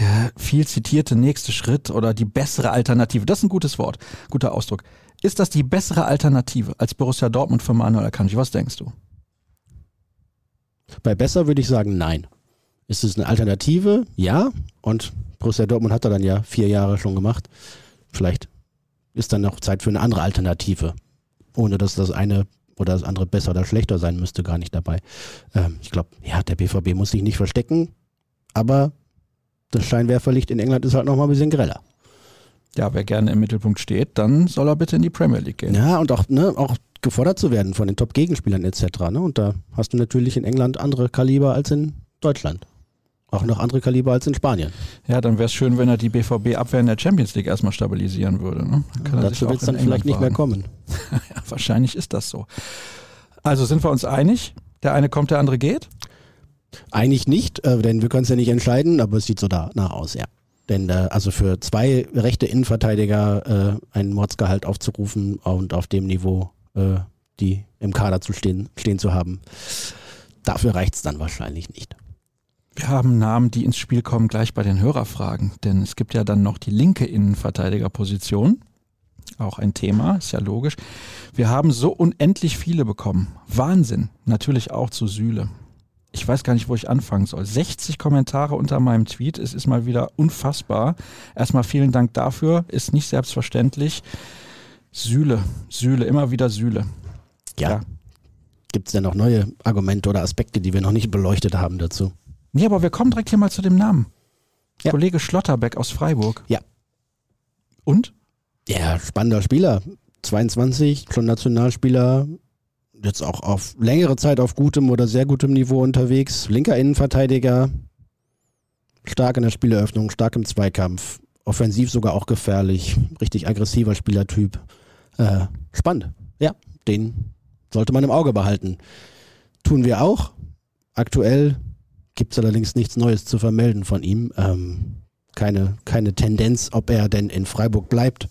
der viel zitierte nächste Schritt oder die bessere Alternative? Das ist ein gutes Wort, guter Ausdruck. Ist das die bessere Alternative als Borussia Dortmund für Manuel Akanji? Was denkst du? Bei besser würde ich sagen, nein. Ist es eine Alternative? Ja. Und Borussia Dortmund hat er dann ja vier Jahre schon gemacht. Vielleicht ist dann noch Zeit für eine andere Alternative. Ohne dass das eine oder das andere besser oder schlechter sein müsste, gar nicht dabei. Ähm, ich glaube, ja, der BVB muss sich nicht verstecken, aber das Scheinwerferlicht in England ist halt nochmal ein bisschen greller. Ja, wer gerne im Mittelpunkt steht, dann soll er bitte in die Premier League gehen. Ja, und auch, ne, auch gefordert zu werden von den Top-Gegenspielern etc. Ne? Und da hast du natürlich in England andere Kaliber als in Deutschland. Auch noch andere Kaliber als in Spanien. Ja, dann wäre es schön, wenn er die BVB-Abwehr in der Champions League erstmal stabilisieren würde. Ne? Dann dazu wird es dann vielleicht nicht mehr kommen. ja, wahrscheinlich ist das so. Also sind wir uns einig? Der eine kommt, der andere geht? Einig nicht, äh, denn wir können es ja nicht entscheiden, aber es sieht so danach aus, ja. Denn äh, also für zwei rechte Innenverteidiger äh, einen Mordsgehalt aufzurufen und auf dem Niveau äh, die im Kader zu stehen, stehen zu haben, dafür reicht es dann wahrscheinlich nicht. Wir haben Namen, die ins Spiel kommen, gleich bei den Hörerfragen. Denn es gibt ja dann noch die linke Innenverteidigerposition. Auch ein Thema, ist ja logisch. Wir haben so unendlich viele bekommen. Wahnsinn. Natürlich auch zu Sühle. Ich weiß gar nicht, wo ich anfangen soll. 60 Kommentare unter meinem Tweet. Es ist mal wieder unfassbar. Erstmal vielen Dank dafür. Ist nicht selbstverständlich. Sühle, Sühle, immer wieder Sühle. Ja. ja. Gibt es denn noch neue Argumente oder Aspekte, die wir noch nicht beleuchtet haben dazu? Nee, aber wir kommen direkt hier mal zu dem Namen. Ja. Kollege Schlotterbeck aus Freiburg. Ja. Und? Ja, spannender Spieler. 22, schon Nationalspieler. Jetzt auch auf längere Zeit auf gutem oder sehr gutem Niveau unterwegs. Linker Innenverteidiger. Stark in der Spieleröffnung, stark im Zweikampf. Offensiv sogar auch gefährlich. Richtig aggressiver Spielertyp. Äh, spannend. Ja, den sollte man im Auge behalten. Tun wir auch. Aktuell gibt es allerdings nichts Neues zu vermelden von ihm. Ähm, keine, keine Tendenz, ob er denn in Freiburg bleibt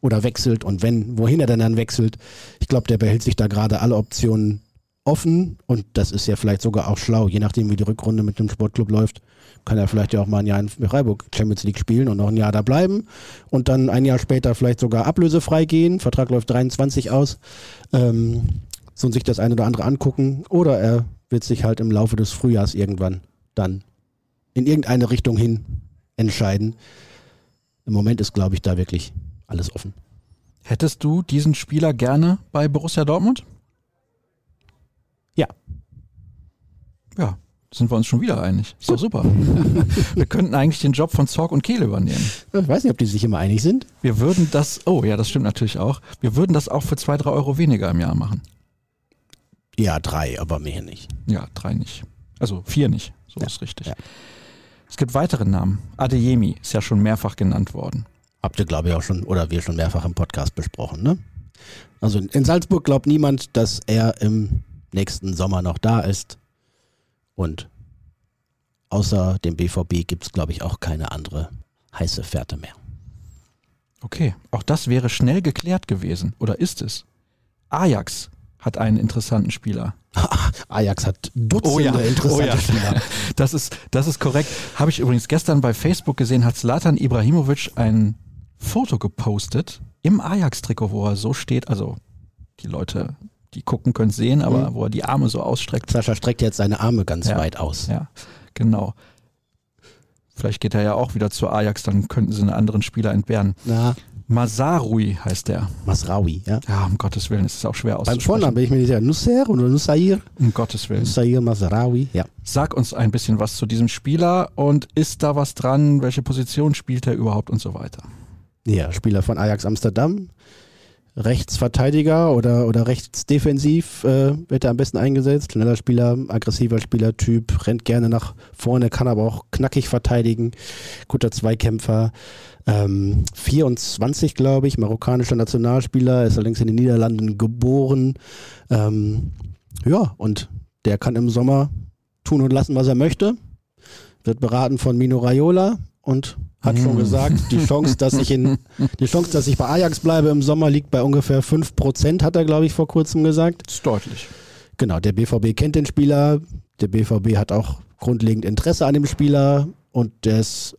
oder wechselt und wenn, wohin er denn dann wechselt. Ich glaube, der behält sich da gerade alle Optionen offen und das ist ja vielleicht sogar auch schlau, je nachdem wie die Rückrunde mit dem Sportclub läuft, kann er vielleicht ja auch mal ein Jahr in Freiburg Champions League spielen und noch ein Jahr da bleiben und dann ein Jahr später vielleicht sogar ablösefrei gehen. Vertrag läuft 23 aus. Ähm, so sich das eine oder andere angucken oder er wird sich halt im Laufe des Frühjahrs irgendwann dann in irgendeine Richtung hin entscheiden. Im Moment ist, glaube ich, da wirklich alles offen. Hättest du diesen Spieler gerne bei Borussia Dortmund? Ja. Ja, sind wir uns schon wieder einig. Ist doch super. wir könnten eigentlich den Job von Zorg und Kehl übernehmen. Ich weiß nicht, ob die sich immer einig sind. Wir würden das, oh ja, das stimmt natürlich auch. Wir würden das auch für zwei, drei Euro weniger im Jahr machen. Ja, drei, aber mehr nicht. Ja, drei nicht. Also vier nicht. So ja, ist richtig. Ja. Es gibt weitere Namen. Adeyemi ist ja schon mehrfach genannt worden. Habt ihr, glaube ich, auch schon, oder wir schon mehrfach im Podcast besprochen, ne? Also in Salzburg glaubt niemand, dass er im nächsten Sommer noch da ist. Und außer dem BVB gibt es, glaube ich, auch keine andere heiße Fährte mehr. Okay, auch das wäre schnell geklärt gewesen. Oder ist es? Ajax hat einen interessanten Spieler. Ajax hat Dutzende oh ja, interessante oh ja. Spieler. Das ist, das ist korrekt. Habe ich übrigens gestern bei Facebook gesehen, hat Zlatan Ibrahimovic ein Foto gepostet im Ajax-Trikot, wo er so steht. Also die Leute, die gucken, können es sehen, aber mhm. wo er die Arme so ausstreckt. Sascha streckt jetzt seine Arme ganz ja, weit aus. Ja, genau. Vielleicht geht er ja auch wieder zu Ajax, dann könnten sie einen anderen Spieler entbehren. Na, Masarui heißt der. Masraoui, ja. Ja, um Gottes Willen, es ist auch schwer Beim auszusprechen. Vornamen bin ich mir nicht sicher. Nusser oder Nussair? Um Gottes Willen. Nussair Masraoui, ja. Sag uns ein bisschen was zu diesem Spieler und ist da was dran? Welche Position spielt er überhaupt und so weiter? Ja, Spieler von Ajax Amsterdam. Rechtsverteidiger oder, oder rechtsdefensiv äh, wird er am besten eingesetzt. Schneller Spieler, aggressiver Spielertyp, rennt gerne nach vorne, kann aber auch knackig verteidigen. Guter Zweikämpfer. Ähm, 24, glaube ich, marokkanischer Nationalspieler, ist allerdings in den Niederlanden geboren. Ähm, ja, und der kann im Sommer tun und lassen, was er möchte. Wird beraten von Mino Raiola und hat schon Mm. gesagt, die Chance, dass ich in die Chance, dass ich bei Ajax bleibe im Sommer liegt bei ungefähr 5%, hat er, glaube ich, vor kurzem gesagt. Das ist deutlich. Genau, der BVB kennt den Spieler, der BVB hat auch grundlegend Interesse an dem Spieler und der ist,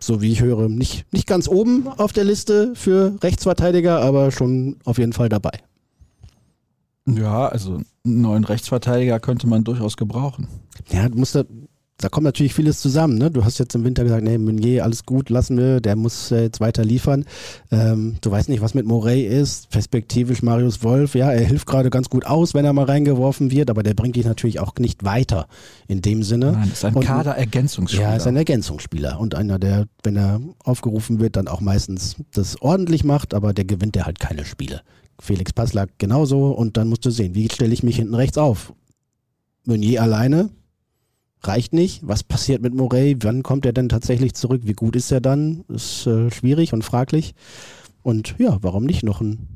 so wie ich höre, nicht, nicht ganz oben auf der Liste für Rechtsverteidiger, aber schon auf jeden Fall dabei. Ja, also einen neuen Rechtsverteidiger könnte man durchaus gebrauchen. Ja, du musst da, da kommt natürlich vieles zusammen. Ne? Du hast jetzt im Winter gesagt, nee, Meunier, alles gut, lassen wir, der muss äh, jetzt weiter liefern. Ähm, du weißt nicht, was mit Morey ist. Perspektivisch Marius Wolf, ja, er hilft gerade ganz gut aus, wenn er mal reingeworfen wird, aber der bringt dich natürlich auch nicht weiter in dem Sinne. Nein, ist ein Und- Kaderergänzungsspieler. Ja, ist ein Ergänzungsspieler und einer, der, wenn er aufgerufen wird, dann auch meistens das ordentlich macht, aber der gewinnt er halt keine Spiele. Felix Passlack genauso und dann musst du sehen, wie stelle ich mich hinten rechts auf? Meunier alleine reicht nicht. Was passiert mit Morey? Wann kommt er denn tatsächlich zurück? Wie gut ist er dann? Ist äh, schwierig und fraglich. Und ja, warum nicht noch ein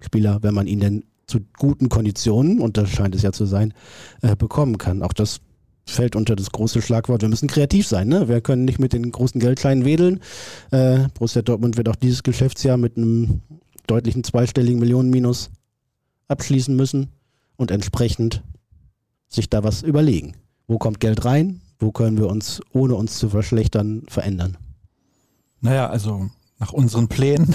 Spieler, wenn man ihn denn zu guten Konditionen, und das scheint es ja zu sein, äh, bekommen kann. Auch das fällt unter das große Schlagwort, wir müssen kreativ sein. Ne? Wir können nicht mit den großen Geldscheinen wedeln. Äh, Borussia Dortmund wird auch dieses Geschäftsjahr mit einem deutlichen zweistelligen Millionenminus abschließen müssen und entsprechend sich da was überlegen. Wo kommt Geld rein? Wo können wir uns, ohne uns zu verschlechtern, verändern? Naja, also nach unseren Plänen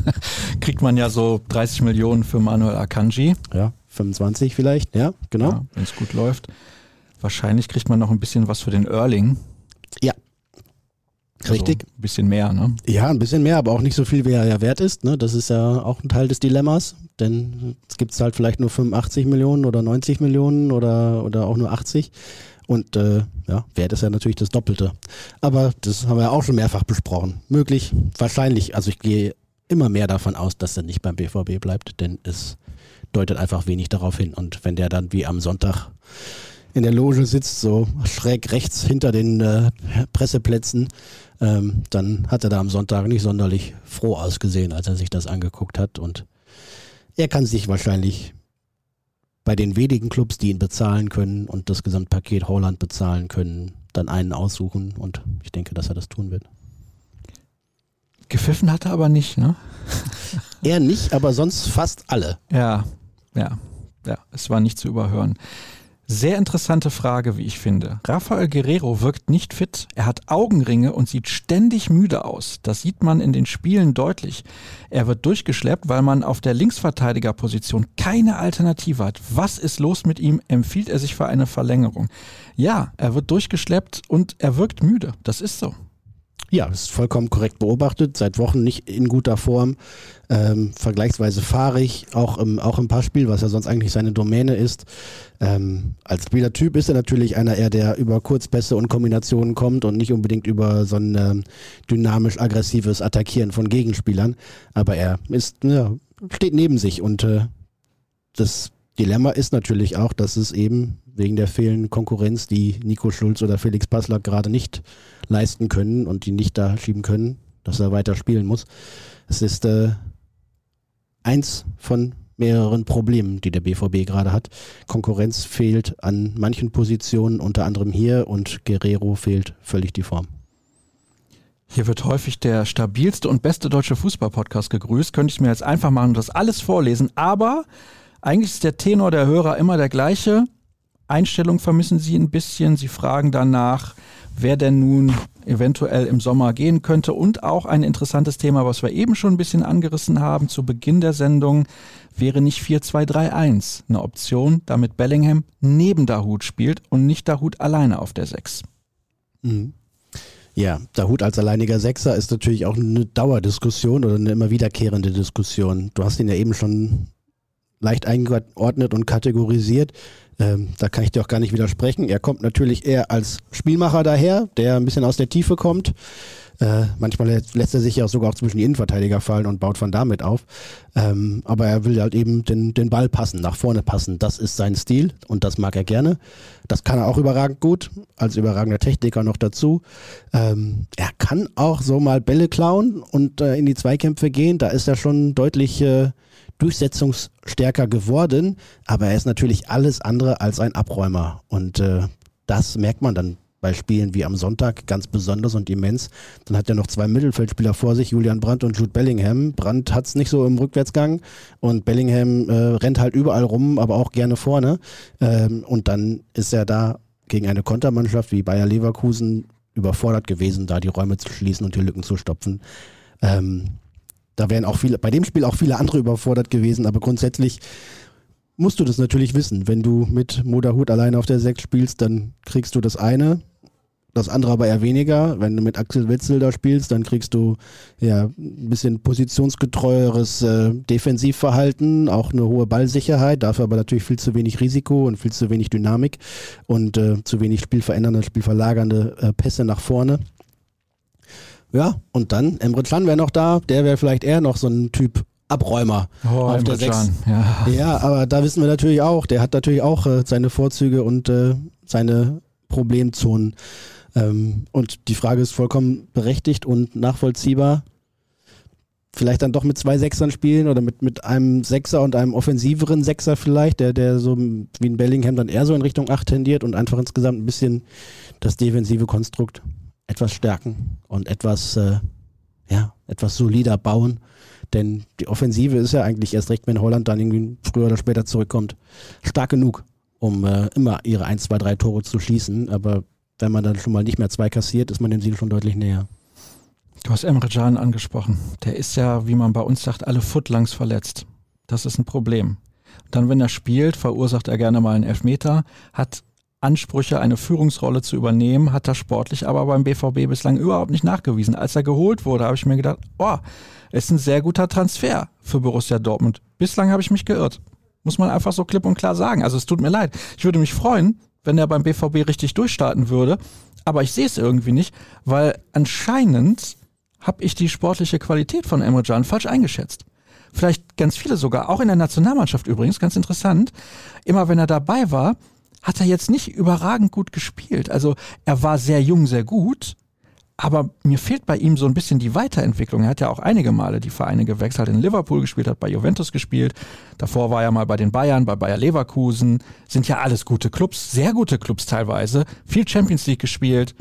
kriegt man ja so 30 Millionen für Manuel Akanji. Ja, 25 vielleicht, ja, genau. Ja, Wenn es gut läuft. Wahrscheinlich kriegt man noch ein bisschen was für den Erling. Richtig. Also ein bisschen mehr, ne? Ja, ein bisschen mehr, aber auch nicht so viel, wie er ja wert ist. Ne? Das ist ja auch ein Teil des Dilemmas, denn es gibt halt vielleicht nur 85 Millionen oder 90 Millionen oder, oder auch nur 80. Und äh, ja, wert ist ja natürlich das Doppelte. Aber das haben wir ja auch schon mehrfach besprochen. Möglich, wahrscheinlich, also ich gehe immer mehr davon aus, dass er nicht beim BVB bleibt, denn es deutet einfach wenig darauf hin. Und wenn der dann wie am Sonntag in der Loge sitzt, so schräg rechts hinter den äh, Presseplätzen, ähm, dann hat er da am Sonntag nicht sonderlich froh ausgesehen, als er sich das angeguckt hat. Und er kann sich wahrscheinlich bei den wenigen Clubs, die ihn bezahlen können und das Gesamtpaket Holland bezahlen können, dann einen aussuchen. Und ich denke, dass er das tun wird. Gepfiffen hat er aber nicht, ne? Er nicht, aber sonst fast alle. Ja, ja, ja, es war nicht zu überhören. Sehr interessante Frage, wie ich finde. Rafael Guerrero wirkt nicht fit. Er hat Augenringe und sieht ständig müde aus. Das sieht man in den Spielen deutlich. Er wird durchgeschleppt, weil man auf der Linksverteidigerposition keine Alternative hat. Was ist los mit ihm? Empfiehlt er sich für eine Verlängerung? Ja, er wird durchgeschleppt und er wirkt müde. Das ist so. Ja, ist vollkommen korrekt beobachtet. Seit Wochen nicht in guter Form. Ähm, vergleichsweise fahrig, auch im, auch im Passspiel, was ja sonst eigentlich seine Domäne ist. Ähm, als Spielertyp ist er natürlich einer eher, der über Kurzpässe und Kombinationen kommt und nicht unbedingt über so ein ähm, dynamisch-aggressives Attackieren von Gegenspielern. Aber er ist, ja, steht neben sich und äh, das Dilemma ist natürlich auch, dass es eben wegen der fehlenden Konkurrenz, die Nico Schulz oder Felix Passlack gerade nicht leisten können und die nicht da schieben können, dass er weiter spielen muss. Es ist äh, eins von mehreren Problemen, die der BVB gerade hat. Konkurrenz fehlt an manchen Positionen, unter anderem hier und Guerrero fehlt völlig die Form. Hier wird häufig der stabilste und beste deutsche Fußball-Podcast gegrüßt. Könnte ich mir jetzt einfach machen und das alles vorlesen. Aber eigentlich ist der Tenor der Hörer immer der gleiche. Einstellung vermissen sie ein bisschen. Sie fragen danach, wer denn nun eventuell im Sommer gehen könnte. Und auch ein interessantes Thema, was wir eben schon ein bisschen angerissen haben zu Beginn der Sendung, wäre nicht 4-2-3-1 eine Option, damit Bellingham neben Dahut spielt und nicht Dahut alleine auf der 6. Mhm. Ja, Dahut als alleiniger Sechser ist natürlich auch eine Dauerdiskussion oder eine immer wiederkehrende Diskussion. Du hast ihn ja eben schon leicht eingeordnet und kategorisiert. Ähm, da kann ich dir auch gar nicht widersprechen. Er kommt natürlich eher als Spielmacher daher, der ein bisschen aus der Tiefe kommt. Äh, manchmal lässt er sich ja sogar auch zwischen die Innenverteidiger fallen und baut von damit auf. Ähm, aber er will halt eben den, den Ball passen, nach vorne passen. Das ist sein Stil und das mag er gerne. Das kann er auch überragend gut, als überragender Techniker noch dazu. Ähm, er kann auch so mal Bälle klauen und äh, in die Zweikämpfe gehen. Da ist er schon deutlich äh, durchsetzungsstärker geworden, aber er ist natürlich alles andere als ein Abräumer. Und äh, das merkt man dann bei Spielen wie am Sonntag ganz besonders und immens. Dann hat er noch zwei Mittelfeldspieler vor sich, Julian Brandt und Jude Bellingham. Brandt hat es nicht so im Rückwärtsgang und Bellingham äh, rennt halt überall rum, aber auch gerne vorne. Ähm, und dann ist er da gegen eine Kontermannschaft wie Bayer Leverkusen überfordert gewesen, da die Räume zu schließen und die Lücken zu stopfen. Ähm, da wären auch viele, bei dem Spiel auch viele andere überfordert gewesen, aber grundsätzlich musst du das natürlich wissen. Wenn du mit Moderhut alleine auf der 6 spielst, dann kriegst du das eine das andere aber eher weniger. Wenn du mit Axel Wetzel da spielst, dann kriegst du ja ein bisschen positionsgetreueres äh, Defensivverhalten, auch eine hohe Ballsicherheit, dafür aber natürlich viel zu wenig Risiko und viel zu wenig Dynamik und äh, zu wenig spielverändernde, spielverlagernde äh, Pässe nach vorne. Ja, und dann Emre Can wäre noch da, der wäre vielleicht eher noch so ein Typ Abräumer oh, auf Emre der 6. Ja. ja, aber da wissen wir natürlich auch, der hat natürlich auch äh, seine Vorzüge und äh, seine Problemzonen. Ähm, und die Frage ist vollkommen berechtigt und nachvollziehbar. Vielleicht dann doch mit zwei Sechsern spielen oder mit, mit einem Sechser und einem offensiveren Sechser vielleicht, der, der so wie ein Bellingham dann eher so in Richtung 8 tendiert und einfach insgesamt ein bisschen das defensive Konstrukt etwas stärken und etwas, äh, ja, etwas solider bauen. Denn die Offensive ist ja eigentlich erst recht, wenn Holland dann irgendwie früher oder später zurückkommt, stark genug, um äh, immer ihre 1, 2, 3 Tore zu schießen. Aber wenn man dann schon mal nicht mehr zwei kassiert, ist man dem Ziel schon deutlich näher. Du hast Emre Can angesprochen. Der ist ja, wie man bei uns sagt, alle Footlangs verletzt. Das ist ein Problem. Dann, wenn er spielt, verursacht er gerne mal einen Elfmeter, hat Ansprüche, eine Führungsrolle zu übernehmen, hat er sportlich aber beim BVB bislang überhaupt nicht nachgewiesen. Als er geholt wurde, habe ich mir gedacht, oh, ist ein sehr guter Transfer für Borussia Dortmund. Bislang habe ich mich geirrt. Muss man einfach so klipp und klar sagen. Also es tut mir leid. Ich würde mich freuen, wenn er beim BVB richtig durchstarten würde. Aber ich sehe es irgendwie nicht, weil anscheinend habe ich die sportliche Qualität von Emre Can falsch eingeschätzt. Vielleicht ganz viele sogar, auch in der Nationalmannschaft übrigens, ganz interessant. Immer wenn er dabei war, hat er jetzt nicht überragend gut gespielt. Also er war sehr jung, sehr gut, aber mir fehlt bei ihm so ein bisschen die Weiterentwicklung. Er hat ja auch einige Male die Vereine gewechselt, in Liverpool gespielt, hat bei Juventus gespielt. Davor war er mal bei den Bayern, bei Bayer Leverkusen. Sind ja alles gute Clubs, sehr gute Clubs teilweise. Viel Champions League gespielt.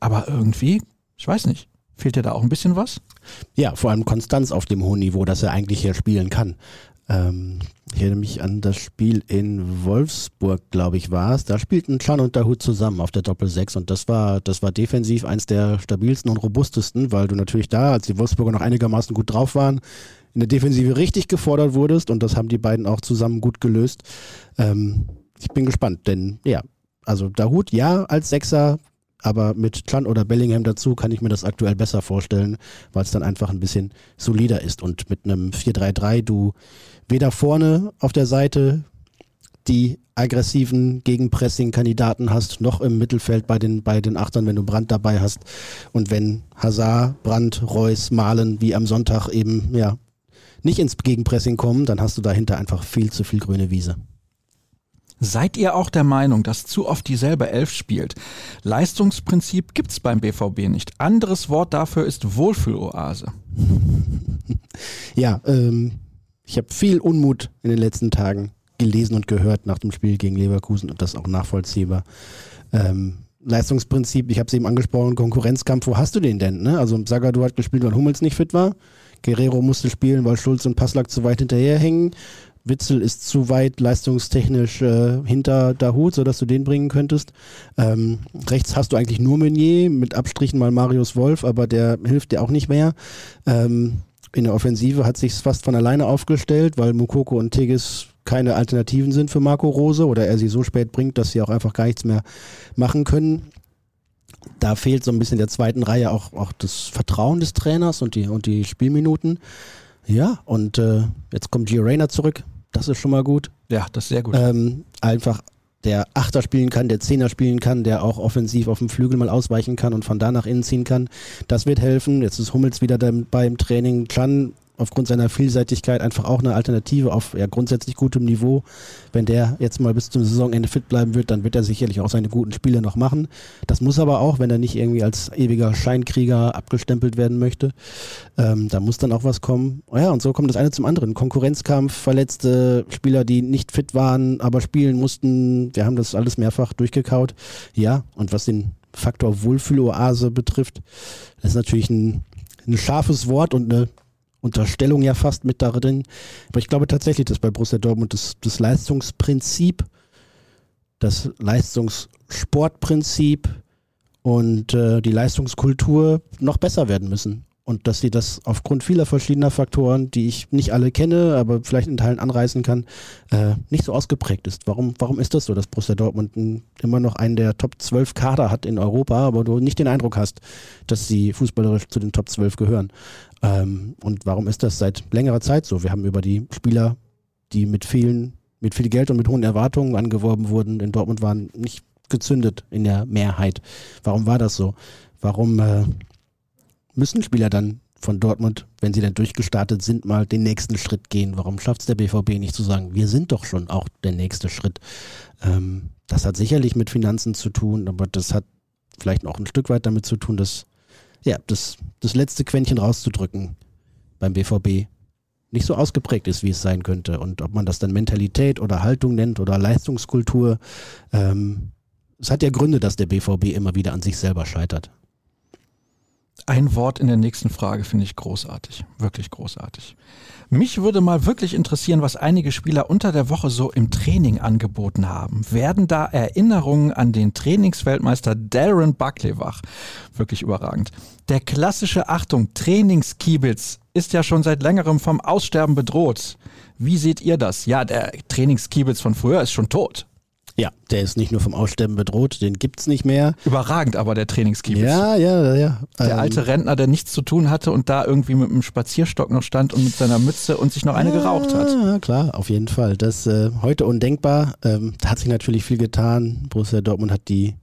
Aber irgendwie, ich weiß nicht, fehlt dir da auch ein bisschen was? Ja, vor allem Konstanz auf dem hohen Niveau, dass er eigentlich hier spielen kann. Ähm, ich erinnere mich an das Spiel in Wolfsburg, glaube ich, war es. Da spielten Chan und Dahut zusammen auf der Doppel-6 und das war, das war defensiv eins der stabilsten und robustesten, weil du natürlich da, als die Wolfsburger noch einigermaßen gut drauf waren, in der Defensive richtig gefordert wurdest und das haben die beiden auch zusammen gut gelöst. Ähm, ich bin gespannt, denn ja, also Dahut ja als Sechser, aber mit Chan oder Bellingham dazu kann ich mir das aktuell besser vorstellen, weil es dann einfach ein bisschen solider ist und mit einem 4-3-3 du weder vorne auf der Seite die aggressiven Gegenpressing-Kandidaten hast, noch im Mittelfeld bei den, bei den Achtern, wenn du Brand dabei hast. Und wenn Hazard, Brand, Reus, Malen wie am Sonntag eben ja nicht ins Gegenpressing kommen, dann hast du dahinter einfach viel zu viel grüne Wiese. Seid ihr auch der Meinung, dass zu oft dieselbe Elf spielt? Leistungsprinzip gibt's beim BVB nicht. Anderes Wort dafür ist Wohlfühloase. ja, ähm, ich habe viel Unmut in den letzten Tagen gelesen und gehört nach dem Spiel gegen Leverkusen und das auch nachvollziehbar. Ähm, Leistungsprinzip, ich habe es eben angesprochen, Konkurrenzkampf, wo hast du den denn? Ne? Also Sagadu hat gespielt, weil Hummels nicht fit war. Guerrero musste spielen, weil Schulz und Passlack zu weit hinterherhängen. Witzel ist zu weit leistungstechnisch äh, hinter Dahut, sodass du den bringen könntest. Ähm, rechts hast du eigentlich nur Meunier, mit Abstrichen mal Marius Wolf, aber der hilft dir auch nicht mehr. Ähm, in der Offensive hat sich fast von alleine aufgestellt, weil Mukoko und Tigges keine Alternativen sind für Marco Rose oder er sie so spät bringt, dass sie auch einfach gar nichts mehr machen können. da fehlt so ein bisschen der zweiten Reihe auch, auch das Vertrauen des Trainers und die, und die Spielminuten. Ja, und äh, jetzt kommt Gio Reyna zurück. Das ist schon mal gut. Ja, das ist sehr gut. Ähm, einfach der Achter spielen kann, der Zehner spielen kann, der auch offensiv auf dem Flügel mal ausweichen kann und von da nach innen ziehen kann. Das wird helfen. Jetzt ist Hummels wieder dabei im Training. Chan aufgrund seiner Vielseitigkeit einfach auch eine Alternative auf ja, grundsätzlich gutem Niveau. Wenn der jetzt mal bis zum Saisonende fit bleiben wird, dann wird er sicherlich auch seine guten Spiele noch machen. Das muss aber auch, wenn er nicht irgendwie als ewiger Scheinkrieger abgestempelt werden möchte. Ähm, da muss dann auch was kommen. Oh ja, und so kommt das eine zum anderen. Konkurrenzkampf, verletzte Spieler, die nicht fit waren, aber spielen mussten. Wir haben das alles mehrfach durchgekaut. Ja, und was den Faktor Wohlfühloase betrifft, das ist natürlich ein, ein scharfes Wort und eine Unterstellung ja fast mit darin. Aber ich glaube tatsächlich, dass bei Borussia Dortmund das, das Leistungsprinzip, das Leistungssportprinzip und äh, die Leistungskultur noch besser werden müssen und dass sie das aufgrund vieler verschiedener Faktoren, die ich nicht alle kenne, aber vielleicht in Teilen anreißen kann, äh, nicht so ausgeprägt ist. Warum, warum ist das so, dass Borussia Dortmund immer noch einen der Top 12 Kader hat in Europa, aber du nicht den Eindruck hast, dass sie fußballerisch zu den Top 12 gehören? Ähm, und warum ist das seit längerer Zeit so? Wir haben über die Spieler, die mit vielen, mit viel Geld und mit hohen Erwartungen angeworben wurden, in Dortmund waren, nicht gezündet in der Mehrheit. Warum war das so? Warum äh, müssen Spieler dann von Dortmund, wenn sie dann durchgestartet sind, mal den nächsten Schritt gehen? Warum schafft es der BVB nicht zu sagen, wir sind doch schon auch der nächste Schritt? Ähm, das hat sicherlich mit Finanzen zu tun, aber das hat vielleicht auch ein Stück weit damit zu tun, dass ja, das, das letzte Quäntchen rauszudrücken beim BVB nicht so ausgeprägt ist, wie es sein könnte. Und ob man das dann Mentalität oder Haltung nennt oder Leistungskultur, ähm, es hat ja Gründe, dass der BVB immer wieder an sich selber scheitert. Ein Wort in der nächsten Frage finde ich großartig, wirklich großartig. Mich würde mal wirklich interessieren, was einige Spieler unter der Woche so im Training angeboten haben. Werden da Erinnerungen an den Trainingsweltmeister Darren Buckley wach? Wirklich überragend. Der klassische Achtung Trainingskiebitz ist ja schon seit längerem vom Aussterben bedroht. Wie seht ihr das? Ja, der Trainingskiebitz von früher ist schon tot. Ja, der ist nicht nur vom Aussterben bedroht, den gibt's nicht mehr. Überragend aber der Trainingskiebitz. Ja, ja, ja. Der ähm, alte Rentner, der nichts zu tun hatte und da irgendwie mit einem Spazierstock noch stand und mit seiner Mütze und sich noch eine ja, geraucht hat. Ja, klar, auf jeden Fall. Das äh, heute undenkbar. Ähm, da hat sich natürlich viel getan. Borussia Dortmund hat die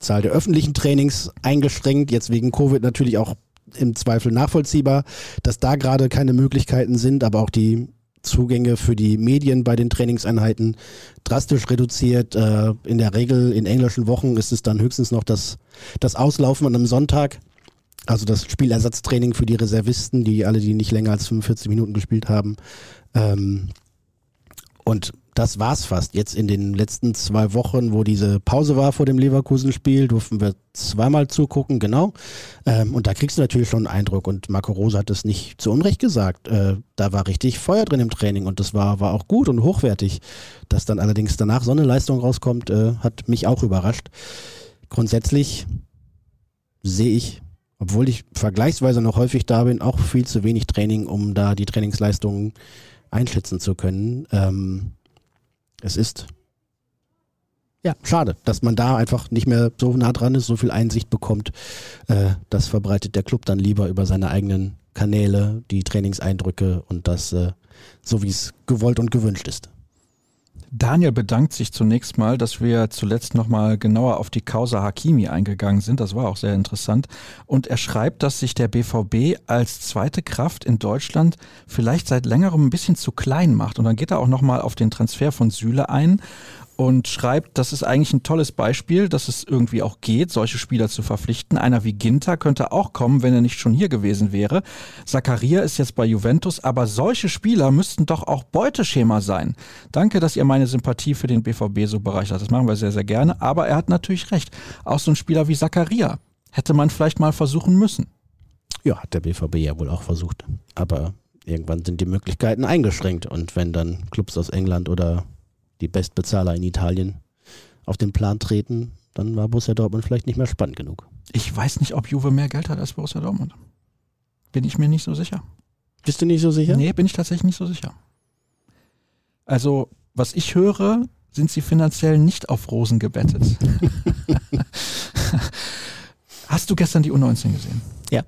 Zahl der öffentlichen Trainings eingeschränkt, jetzt wegen Covid natürlich auch im Zweifel nachvollziehbar, dass da gerade keine Möglichkeiten sind, aber auch die Zugänge für die Medien bei den Trainingseinheiten drastisch reduziert. Äh, in der Regel in englischen Wochen ist es dann höchstens noch das, das Auslaufen an einem Sonntag. Also das Spielersatztraining für die Reservisten, die alle, die nicht länger als 45 Minuten gespielt haben. Ähm, und das war's fast. Jetzt in den letzten zwei Wochen, wo diese Pause war vor dem Leverkusen-Spiel, durften wir zweimal zugucken, genau. Ähm, und da kriegst du natürlich schon einen Eindruck. Und Marco Rose hat es nicht zu Unrecht gesagt. Äh, da war richtig Feuer drin im Training und das war, war auch gut und hochwertig. Dass dann allerdings danach so eine Leistung rauskommt, äh, hat mich auch überrascht. Grundsätzlich sehe ich obwohl ich vergleichsweise noch häufig da bin, auch viel zu wenig Training, um da die Trainingsleistungen einschätzen zu können. Ähm, es ist ja schade, dass man da einfach nicht mehr so nah dran ist, so viel Einsicht bekommt. Äh, das verbreitet der Club dann lieber über seine eigenen Kanäle, die Trainingseindrücke und das äh, so, wie es gewollt und gewünscht ist. Daniel bedankt sich zunächst mal, dass wir zuletzt nochmal genauer auf die Causa Hakimi eingegangen sind. Das war auch sehr interessant. Und er schreibt, dass sich der BVB als zweite Kraft in Deutschland vielleicht seit längerem ein bisschen zu klein macht. Und dann geht er auch nochmal auf den Transfer von Süle ein und schreibt, das ist eigentlich ein tolles Beispiel, dass es irgendwie auch geht, solche Spieler zu verpflichten. Einer wie Ginter könnte auch kommen, wenn er nicht schon hier gewesen wäre. Zakaria ist jetzt bei Juventus, aber solche Spieler müssten doch auch Beuteschema sein. Danke, dass ihr meine Sympathie für den BVB so bereichert. Das machen wir sehr, sehr gerne. Aber er hat natürlich recht. Auch so ein Spieler wie Zakaria hätte man vielleicht mal versuchen müssen. Ja, hat der BVB ja wohl auch versucht. Aber irgendwann sind die Möglichkeiten eingeschränkt. Und wenn dann Clubs aus England oder die Bestbezahler in Italien auf den Plan treten, dann war Borussia Dortmund vielleicht nicht mehr spannend genug. Ich weiß nicht, ob Juve mehr Geld hat als Borussia Dortmund. Bin ich mir nicht so sicher. Bist du nicht so sicher? Nee, bin ich tatsächlich nicht so sicher. Also, was ich höre, sind sie finanziell nicht auf Rosen gebettet. Hast du gestern die U19 gesehen? Ja.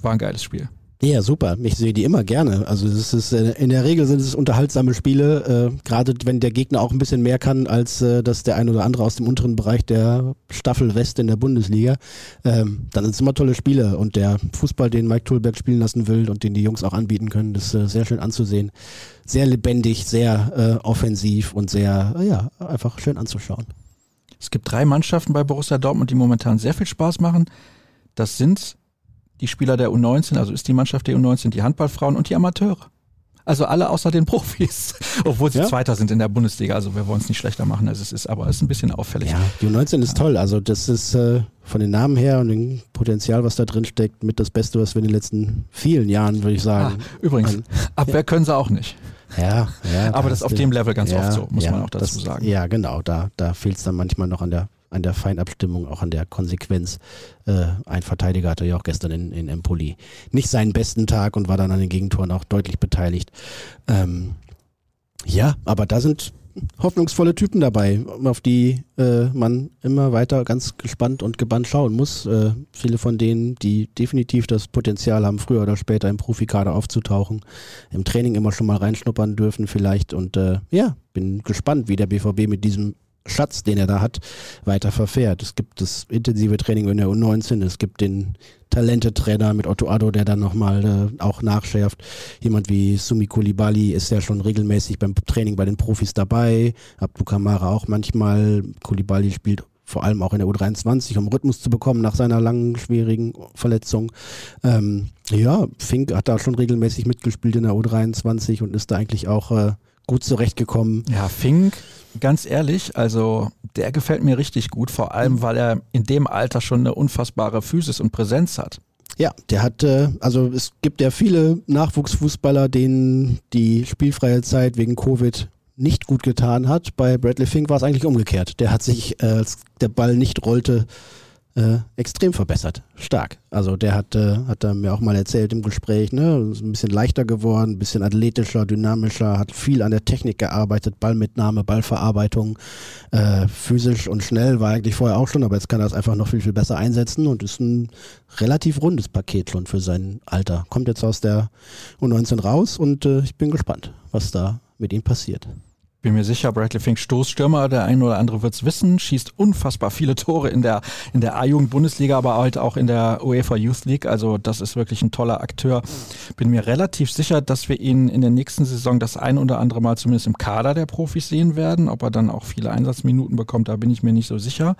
War ein geiles Spiel. Ja, super. Ich sehe die immer gerne. Also es ist äh, in der Regel sind es unterhaltsame Spiele, äh, gerade wenn der Gegner auch ein bisschen mehr kann, als äh, dass der ein oder andere aus dem unteren Bereich der Staffel West in der Bundesliga. Ähm, dann sind es immer tolle Spiele und der Fußball, den Mike Tulberg spielen lassen will und den die Jungs auch anbieten können, ist äh, sehr schön anzusehen. Sehr lebendig, sehr äh, offensiv und sehr, äh, ja, einfach schön anzuschauen. Es gibt drei Mannschaften bei Borussia Dortmund, die momentan sehr viel Spaß machen. Das sind die Spieler der U19, also ist die Mannschaft der U19, die Handballfrauen und die Amateure. Also alle außer den Profis, obwohl sie ja. Zweiter sind in der Bundesliga. Also wir wollen es nicht schlechter machen, als es ist, aber es ist ein bisschen auffällig. Ja, die U19 ist ja. toll. Also das ist äh, von den Namen her und dem Potenzial, was da drin steckt, mit das Beste, was wir in den letzten vielen Jahren, würde ich sagen. Ah, übrigens, An, Abwehr ja. können sie auch nicht. Ja, ja. Aber das ist auf dem Level ganz oft so, muss man auch dazu das, sagen. Ja, genau. Da, da fehlt es dann manchmal noch an der an der Feinabstimmung, auch an der Konsequenz. Äh, ein Verteidiger hatte ja auch gestern in, in Empoli nicht seinen besten Tag und war dann an den Gegentoren auch deutlich beteiligt. Ähm, ja, aber da sind hoffnungsvolle Typen dabei, auf die äh, man immer weiter ganz gespannt und gebannt schauen muss. Äh, viele von denen, die definitiv das Potenzial haben, früher oder später im Profikader aufzutauchen, im Training immer schon mal reinschnuppern dürfen vielleicht. Und äh, ja, bin gespannt, wie der BVB mit diesem Schatz, den er da hat, weiter verfährt. Es gibt das intensive Training in der U19, es gibt den Talente-Trainer mit Otto Addo, der dann nochmal äh, auch nachschärft. Jemand wie Sumi Kulibali ist ja schon regelmäßig beim Training bei den Profis dabei. Abdu Kamara auch manchmal. Kulibali spielt vor allem auch in der U23, um Rhythmus zu bekommen nach seiner langen, schwierigen Verletzung. Ähm, ja, Fink hat da schon regelmäßig mitgespielt in der U23 und ist da eigentlich auch äh, gut zurechtgekommen. Ja, Fink, ganz ehrlich, also der gefällt mir richtig gut, vor allem mhm. weil er in dem Alter schon eine unfassbare Physis und Präsenz hat. Ja, der hat, äh, also es gibt ja viele Nachwuchsfußballer, denen die spielfreie Zeit wegen Covid nicht gut getan hat. Bei Bradley Fink war es eigentlich umgekehrt. Der hat sich, äh, als der Ball nicht rollte, äh, extrem verbessert. Stark. Also der hat, äh, hat er mir auch mal erzählt im Gespräch, ne? Ist ein bisschen leichter geworden, ein bisschen athletischer, dynamischer, hat viel an der Technik gearbeitet, Ballmitnahme, Ballverarbeitung, äh, physisch und schnell war eigentlich vorher auch schon, aber jetzt kann er es einfach noch viel, viel besser einsetzen und ist ein relativ rundes Paket schon für sein Alter. Kommt jetzt aus der U19 raus und äh, ich bin gespannt, was da mit ihm passiert bin mir sicher, Bradley Fink Stoßstürmer, der ein oder andere wird es wissen, schießt unfassbar viele Tore in der, in der A-Jugend-Bundesliga, aber halt auch in der UEFA Youth League. Also das ist wirklich ein toller Akteur. Bin mir relativ sicher, dass wir ihn in der nächsten Saison das ein oder andere Mal zumindest im Kader der Profis sehen werden. Ob er dann auch viele Einsatzminuten bekommt, da bin ich mir nicht so sicher.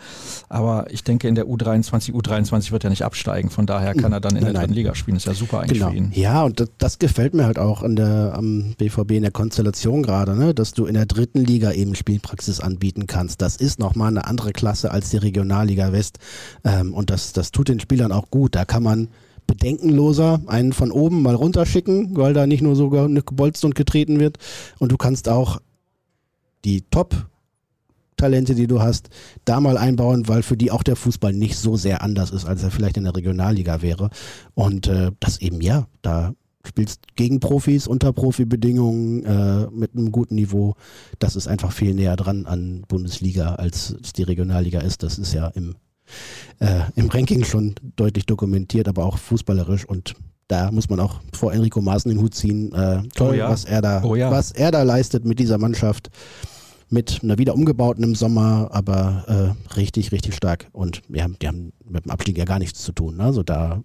Aber ich denke, in der U23, U23 wird er nicht absteigen. Von daher kann er dann in nein, der dritten Liga spielen. Ist ja super eigentlich genau. für ihn. Ja, und das, das, gefällt mir halt auch an der, am BVB in der Konstellation gerade, ne? dass du in der dritten Liga eben Spielpraxis anbieten kannst. Das ist nochmal eine andere Klasse als die Regionalliga West. Ähm, und das, das tut den Spielern auch gut. Da kann man bedenkenloser einen von oben mal runterschicken, weil da nicht nur so gebolzt und getreten wird. Und du kannst auch die Top Talente, die du hast, da mal einbauen, weil für die auch der Fußball nicht so sehr anders ist, als er vielleicht in der Regionalliga wäre. Und äh, das eben ja, da spielst gegen Profis unter Profibedingungen äh, mit einem guten Niveau. Das ist einfach viel näher dran an Bundesliga, als es die Regionalliga ist. Das ist ja im, äh, im Ranking schon deutlich dokumentiert, aber auch fußballerisch und da muss man auch vor Enrico Maaßen den Hut ziehen. Äh, toll, oh ja. was er da, oh ja. was er da leistet mit dieser Mannschaft. Mit einer wieder umgebauten im Sommer, aber äh, richtig, richtig stark. Und ja, die haben mit dem Abstieg ja gar nichts zu tun. Ne? Also da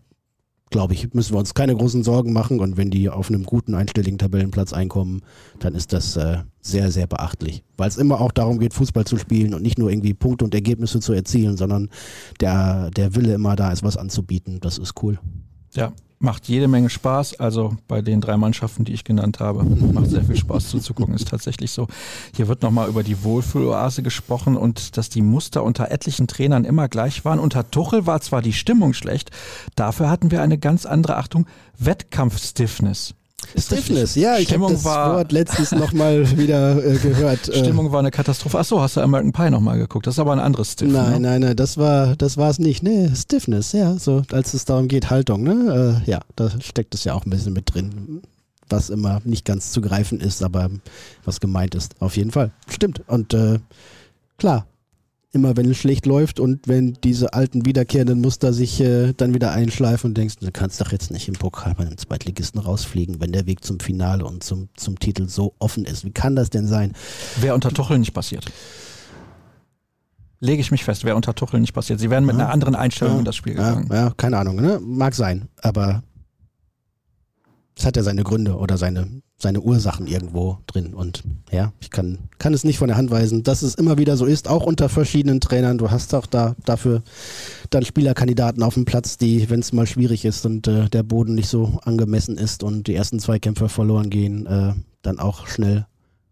glaube ich, müssen wir uns keine großen Sorgen machen. Und wenn die auf einem guten einstelligen Tabellenplatz einkommen, dann ist das äh, sehr, sehr beachtlich. Weil es immer auch darum geht, Fußball zu spielen und nicht nur irgendwie Punkte und Ergebnisse zu erzielen, sondern der, der Wille immer da ist, was anzubieten. Das ist cool. Ja, macht jede Menge Spaß. Also bei den drei Mannschaften, die ich genannt habe, macht sehr viel Spaß zuzugucken. Ist tatsächlich so. Hier wird nochmal über die Wohlfühloase gesprochen und dass die Muster unter etlichen Trainern immer gleich waren. Unter Tuchel war zwar die Stimmung schlecht, dafür hatten wir eine ganz andere Achtung, Wettkampfstiffness. Stiffness, ja, ich habe das war, Wort letztens nochmal wieder äh, gehört. Äh. Stimmung war eine Katastrophe. Achso, hast du American Pie nochmal geguckt? Das ist aber ein anderes Stiff. Nein, ne? nein, nein, das war das war es nicht. Nee, Stiffness, ja, so als es darum geht, Haltung, ne? Äh, ja, da steckt es ja auch ein bisschen mit drin, was immer nicht ganz zu greifen ist, aber was gemeint ist. Auf jeden Fall. Stimmt. Und äh, klar, immer wenn es schlecht läuft und wenn diese alten wiederkehrenden Muster sich äh, dann wieder einschleifen und denkst, du kannst doch jetzt nicht im Pokal bei einem Zweitligisten rausfliegen, wenn der Weg zum Finale und zum, zum Titel so offen ist. Wie kann das denn sein? Wäre unter Tuchel nicht passiert. Lege ich mich fest, wäre unter Tuchel nicht passiert. Sie wären mit ja. einer anderen Einstellung ja. in das Spiel gegangen. Ja, ja, keine Ahnung, ne? Mag sein, aber es hat ja seine Gründe oder seine, seine Ursachen irgendwo drin. Und ja, ich kann, kann es nicht von der Hand weisen, dass es immer wieder so ist, auch unter verschiedenen Trainern. Du hast auch da dafür dann Spielerkandidaten auf dem Platz, die, wenn es mal schwierig ist und äh, der Boden nicht so angemessen ist und die ersten zwei Kämpfer verloren gehen, äh, dann auch schnell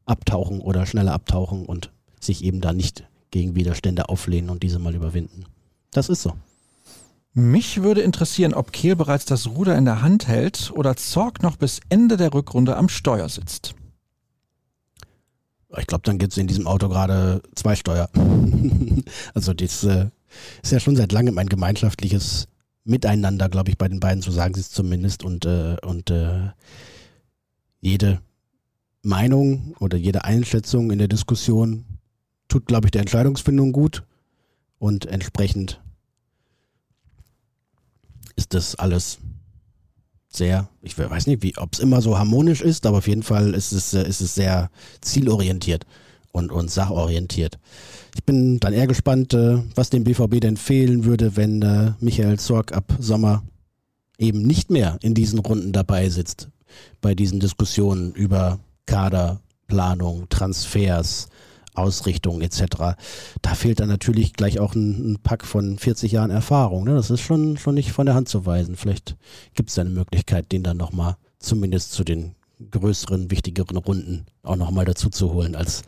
abtauchen oder schneller abtauchen und sich eben da nicht gegen Widerstände auflehnen und diese mal überwinden. Das ist so. Mich würde interessieren, ob Kehl bereits das Ruder in der Hand hält oder Zorg noch bis Ende der Rückrunde am Steuer sitzt. Ich glaube, dann gibt es in diesem Auto gerade zwei Steuer. also das äh, ist ja schon seit langem ein gemeinschaftliches Miteinander, glaube ich, bei den beiden, so sagen sie es zumindest. Und, äh, und äh, jede Meinung oder jede Einschätzung in der Diskussion tut, glaube ich, der Entscheidungsfindung gut. Und entsprechend ist das alles sehr, ich weiß nicht, ob es immer so harmonisch ist, aber auf jeden Fall ist es, äh, ist es sehr zielorientiert und, und sachorientiert. Ich bin dann eher gespannt, äh, was dem BVB denn fehlen würde, wenn äh, Michael Zorg ab Sommer eben nicht mehr in diesen Runden dabei sitzt, bei diesen Diskussionen über Kaderplanung, Transfers, Ausrichtung etc. Da fehlt dann natürlich gleich auch ein, ein Pack von 40 Jahren Erfahrung. Ne? Das ist schon, schon nicht von der Hand zu weisen. Vielleicht gibt es eine Möglichkeit, den dann nochmal zumindest zu den größeren, wichtigeren Runden auch nochmal dazu zu holen als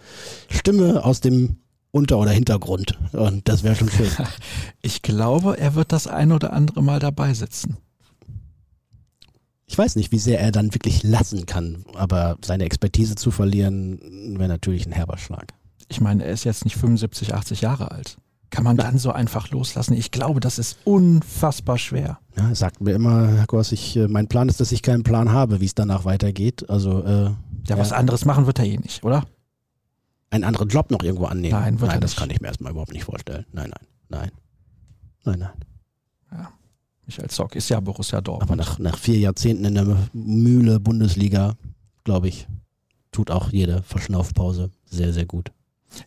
Stimme aus dem Unter- oder Hintergrund. Und das wäre schon schön. Ich glaube, er wird das ein oder andere Mal dabei sitzen. Ich weiß nicht, wie sehr er dann wirklich lassen kann, aber seine Expertise zu verlieren, wäre natürlich ein herber Schlag ich meine, er ist jetzt nicht 75, 80 Jahre alt. Kann man dann so einfach loslassen? Ich glaube, das ist unfassbar schwer. Ja, er sagt mir immer, Herr Gors, ich, äh, mein Plan ist, dass ich keinen Plan habe, wie es danach weitergeht. Also, äh, ja, was anderes machen wird er eh nicht, oder? Einen anderen Job noch irgendwo annehmen? Nein, wird nein er das nicht. kann ich mir erstmal überhaupt nicht vorstellen. Nein, nein, nein. Nein, nein. Ja. Michael Zock ist ja Borussia Dortmund. Aber nach, nach vier Jahrzehnten in der Mühle Bundesliga, glaube ich, tut auch jede Verschnaufpause sehr, sehr gut.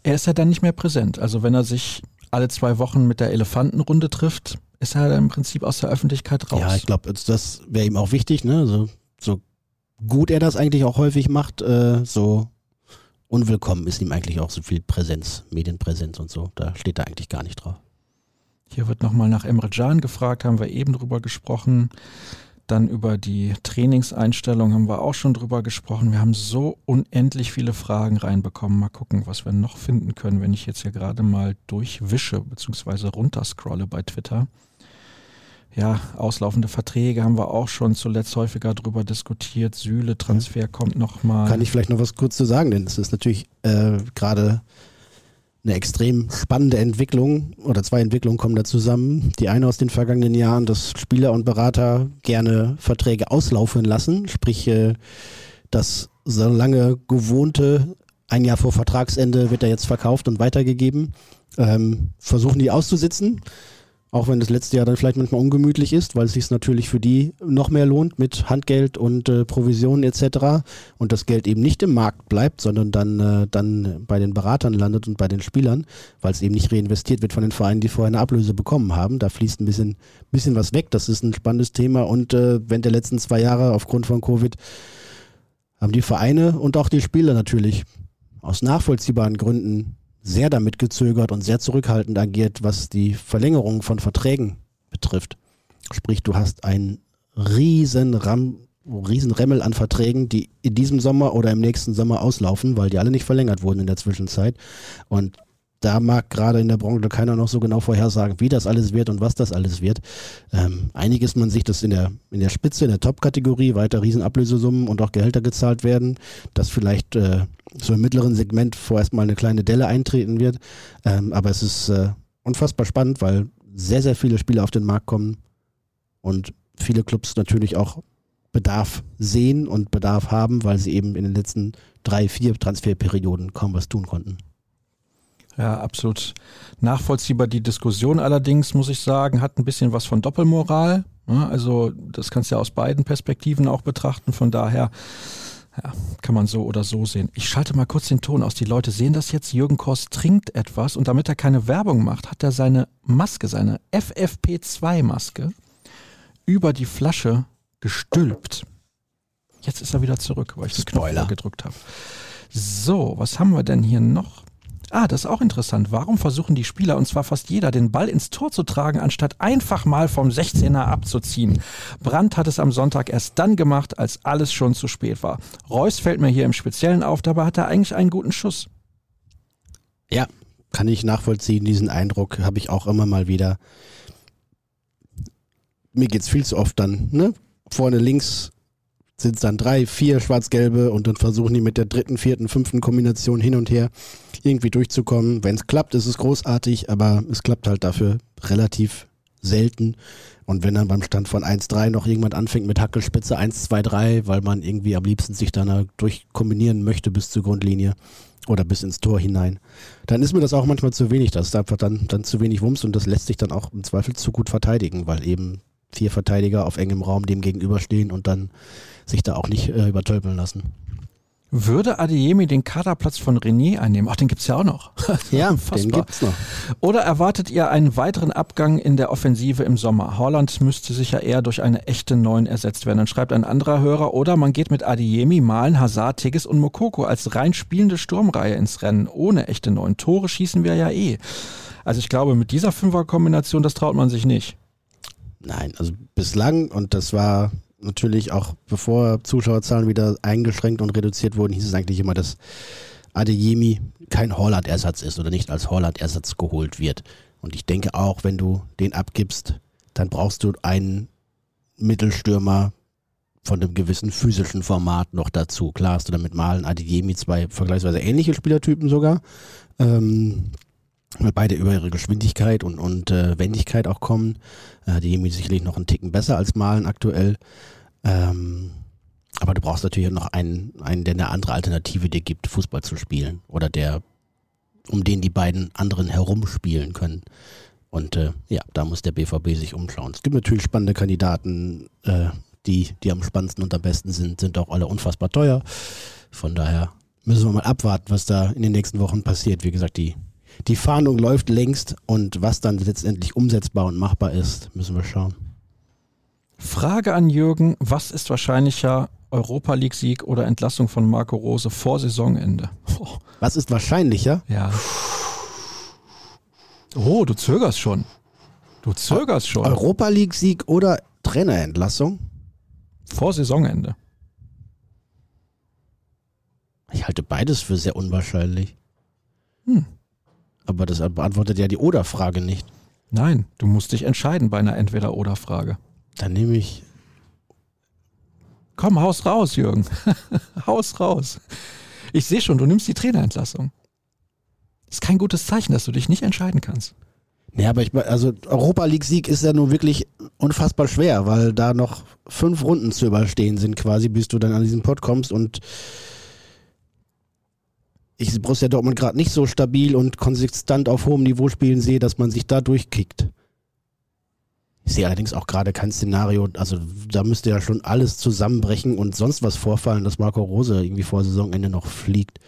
Er ist ja dann nicht mehr präsent. Also wenn er sich alle zwei Wochen mit der Elefantenrunde trifft, ist er im Prinzip aus der Öffentlichkeit raus. Ja, ich glaube, das wäre ihm auch wichtig, ne? So, so gut er das eigentlich auch häufig macht, äh, so unwillkommen ist ihm eigentlich auch so viel Präsenz, Medienpräsenz und so. Da steht er eigentlich gar nicht drauf. Hier wird nochmal nach Emre Can gefragt, haben wir eben drüber gesprochen. Dann über die Trainingseinstellung haben wir auch schon drüber gesprochen. Wir haben so unendlich viele Fragen reinbekommen. Mal gucken, was wir noch finden können, wenn ich jetzt hier gerade mal durchwische bzw. runterscrolle bei Twitter. Ja, auslaufende Verträge haben wir auch schon zuletzt häufiger drüber diskutiert. Sühle, Transfer kommt nochmal. Kann ich vielleicht noch was kurz zu sagen, denn es ist natürlich äh, gerade eine extrem spannende Entwicklung oder zwei Entwicklungen kommen da zusammen. Die eine aus den vergangenen Jahren, dass Spieler und Berater gerne Verträge auslaufen lassen, sprich äh, das so lange gewohnte, ein Jahr vor Vertragsende wird er jetzt verkauft und weitergegeben, ähm, versuchen die auszusitzen auch wenn das letzte Jahr dann vielleicht manchmal ungemütlich ist, weil es sich natürlich für die noch mehr lohnt mit Handgeld und äh, Provisionen etc. Und das Geld eben nicht im Markt bleibt, sondern dann, äh, dann bei den Beratern landet und bei den Spielern, weil es eben nicht reinvestiert wird von den Vereinen, die vorher eine Ablöse bekommen haben. Da fließt ein bisschen, bisschen was weg. Das ist ein spannendes Thema. Und äh, während der letzten zwei Jahre aufgrund von Covid haben die Vereine und auch die Spieler natürlich aus nachvollziehbaren Gründen sehr damit gezögert und sehr zurückhaltend agiert, was die Verlängerung von Verträgen betrifft. Sprich, du hast einen riesen Ram, riesen Remmel an Verträgen, die in diesem Sommer oder im nächsten Sommer auslaufen, weil die alle nicht verlängert wurden in der Zwischenzeit. Und da mag gerade in der Branche keiner noch so genau vorhersagen, wie das alles wird und was das alles wird. Ähm, einiges man sich das in der, in der Spitze, in der Top-Kategorie weiter Riesenablösesummen und auch Gehälter gezahlt werden, dass vielleicht äh, so im mittleren Segment vorerst mal eine kleine Delle eintreten wird. Ähm, aber es ist äh, unfassbar spannend, weil sehr, sehr viele Spieler auf den Markt kommen und viele Clubs natürlich auch Bedarf sehen und Bedarf haben, weil sie eben in den letzten drei, vier Transferperioden kaum was tun konnten. Ja, absolut nachvollziehbar. Die Diskussion allerdings, muss ich sagen, hat ein bisschen was von Doppelmoral. Also das kannst du ja aus beiden Perspektiven auch betrachten. Von daher ja, kann man so oder so sehen. Ich schalte mal kurz den Ton aus. Die Leute sehen das jetzt. Jürgen Kors trinkt etwas und damit er keine Werbung macht, hat er seine Maske, seine FFP2-Maske über die Flasche gestülpt. Jetzt ist er wieder zurück, weil ich das Knopf gedrückt habe. So, was haben wir denn hier noch? Ah, das ist auch interessant. Warum versuchen die Spieler, und zwar fast jeder, den Ball ins Tor zu tragen, anstatt einfach mal vom 16er abzuziehen? Brandt hat es am Sonntag erst dann gemacht, als alles schon zu spät war. Reus fällt mir hier im Speziellen auf, dabei hat er eigentlich einen guten Schuss. Ja, kann ich nachvollziehen. Diesen Eindruck habe ich auch immer mal wieder. Mir geht es viel zu oft dann, ne? Vorne links sind es dann drei, vier schwarz-gelbe und dann versuchen die mit der dritten, vierten, fünften Kombination hin und her irgendwie durchzukommen. Wenn es klappt, ist es großartig, aber es klappt halt dafür relativ selten. Und wenn dann beim Stand von 1-3 noch jemand anfängt mit Hackelspitze 1-2-3, weil man irgendwie am liebsten sich dann durchkombinieren möchte bis zur Grundlinie oder bis ins Tor hinein, dann ist mir das auch manchmal zu wenig. Das ist einfach dann, dann zu wenig Wumms und das lässt sich dann auch im Zweifel zu gut verteidigen, weil eben vier Verteidiger auf engem Raum dem gegenüberstehen und dann sich da auch nicht äh, übertölpeln lassen. Würde Adeyemi den Kaderplatz von René einnehmen? Ach, den gibt's ja auch noch. ja, den gibt's noch. Oder erwartet ihr einen weiteren Abgang in der Offensive im Sommer? Holland müsste sicher eher durch eine echte Neun ersetzt werden. Dann schreibt ein anderer Hörer, oder man geht mit Adeyemi, Malen, Hazard, Tigges und Mokoko als rein spielende Sturmreihe ins Rennen, ohne echte Neun. Tore schießen wir ja eh. Also ich glaube, mit dieser Fünferkombination, das traut man sich nicht. Nein, also bislang, und das war natürlich auch bevor Zuschauerzahlen wieder eingeschränkt und reduziert wurden, hieß es eigentlich immer, dass Adeyemi kein Holland-Ersatz ist oder nicht als Holland-Ersatz geholt wird. Und ich denke auch, wenn du den abgibst, dann brauchst du einen Mittelstürmer von einem gewissen physischen Format noch dazu. Klar hast du damit Malen, Adeyemi zwei vergleichsweise ähnliche Spielertypen sogar. Ähm, weil beide über ihre Geschwindigkeit und, und äh, Wendigkeit auch kommen. Äh, die Jemi sicherlich noch einen Ticken besser als Malen aktuell. Ähm, aber du brauchst natürlich noch einen, einen, der eine andere Alternative dir gibt, Fußball zu spielen. Oder der, um den die beiden anderen herumspielen können. Und äh, ja, da muss der BVB sich umschauen. Es gibt natürlich spannende Kandidaten, äh, die, die am spannendsten und am besten sind, sind auch alle unfassbar teuer. Von daher müssen wir mal abwarten, was da in den nächsten Wochen passiert. Wie gesagt, die die Fahndung läuft längst und was dann letztendlich umsetzbar und machbar ist, müssen wir schauen. Frage an Jürgen, was ist wahrscheinlicher, Europa League Sieg oder Entlassung von Marco Rose vor Saisonende? Oh. Was ist wahrscheinlicher? Ja. Oh, du zögerst schon. Du zögerst schon. Europa League Sieg oder Trainerentlassung? Vor Saisonende. Ich halte beides für sehr unwahrscheinlich. Hm. Aber das beantwortet ja die Oder-Frage nicht. Nein, du musst dich entscheiden bei einer Entweder-Oder-Frage. Dann nehme ich. Komm, haus raus, Jürgen. haus raus. Ich sehe schon, du nimmst die Trainerentlassung. Das ist kein gutes Zeichen, dass du dich nicht entscheiden kannst. Nee, aber ich also Europa League Sieg ist ja nun wirklich unfassbar schwer, weil da noch fünf Runden zu überstehen sind quasi, bis du dann an diesen Pod kommst und ich Borussia Dortmund gerade nicht so stabil und konsistent auf hohem Niveau spielen sehe, dass man sich da durchkickt. Ich sehe allerdings auch gerade kein Szenario, also da müsste ja schon alles zusammenbrechen und sonst was vorfallen, dass Marco Rose irgendwie vor Saisonende noch fliegt.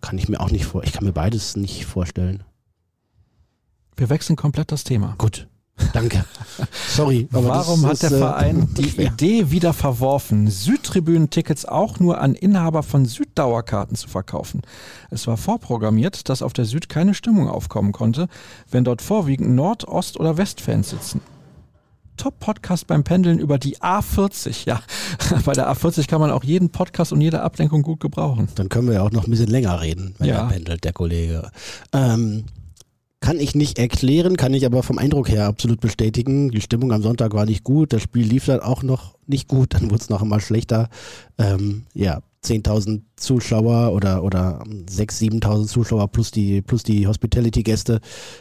Kann ich mir auch nicht vor, ich kann mir beides nicht vorstellen. Wir wechseln komplett das Thema. Gut. Danke. Sorry. Warum hat der äh, Verein die schwer. Idee wieder verworfen, Südtribünen-Tickets auch nur an Inhaber von Süddauerkarten zu verkaufen? Es war vorprogrammiert, dass auf der Süd keine Stimmung aufkommen konnte, wenn dort vorwiegend Nord-, Ost- oder Westfans sitzen. Top-Podcast beim Pendeln über die A40. Ja, bei der A40 kann man auch jeden Podcast und jede Ablenkung gut gebrauchen. Dann können wir ja auch noch ein bisschen länger reden, wenn ja. er pendelt, der Kollege. Ähm, kann ich nicht erklären, kann ich aber vom Eindruck her absolut bestätigen. Die Stimmung am Sonntag war nicht gut, das Spiel lief dann auch noch nicht gut, dann wurde es noch immer schlechter. Ähm, ja, 10.000 Zuschauer oder, oder 6.000, 7.000 Zuschauer plus die, plus die Hospitality-Gäste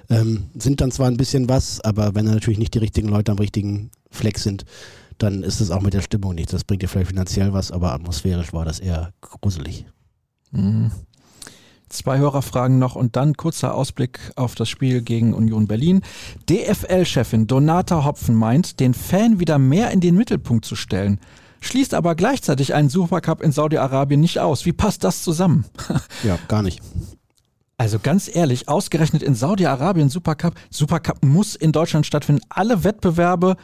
ähm, sind dann zwar ein bisschen was, aber wenn natürlich nicht die richtigen Leute am richtigen Fleck sind, dann ist es auch mit der Stimmung nichts. Das bringt dir vielleicht finanziell was, aber atmosphärisch war das eher gruselig. Mhm. Zwei Hörerfragen noch und dann kurzer Ausblick auf das Spiel gegen Union Berlin. DFL-Chefin Donata Hopfen meint, den Fan wieder mehr in den Mittelpunkt zu stellen, schließt aber gleichzeitig einen Supercup in Saudi-Arabien nicht aus. Wie passt das zusammen? Ja, gar nicht. Also ganz ehrlich, ausgerechnet in Saudi-Arabien Supercup, Supercup muss in Deutschland stattfinden. Alle Wettbewerbe,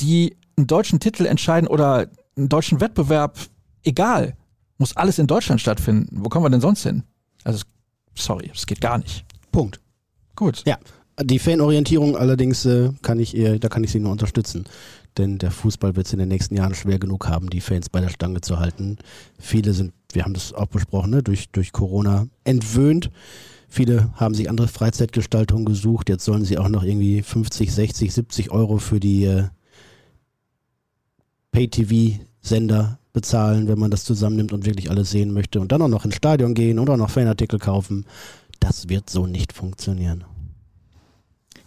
die einen deutschen Titel entscheiden oder einen deutschen Wettbewerb, egal, muss alles in Deutschland stattfinden. Wo kommen wir denn sonst hin? Also, sorry, es geht gar nicht. Punkt. Gut. Ja. Die Fanorientierung allerdings äh, kann ich eher, da kann ich sie nur unterstützen. Denn der Fußball wird es in den nächsten Jahren schwer genug haben, die Fans bei der Stange zu halten. Viele sind, wir haben das auch besprochen, ne, durch, durch Corona entwöhnt. Viele haben sich andere Freizeitgestaltungen gesucht. Jetzt sollen sie auch noch irgendwie 50, 60, 70 Euro für die äh, Pay-TV-Sender bezahlen, wenn man das zusammennimmt und wirklich alles sehen möchte. Und dann auch noch ins Stadion gehen oder noch Fanartikel kaufen. Das wird so nicht funktionieren.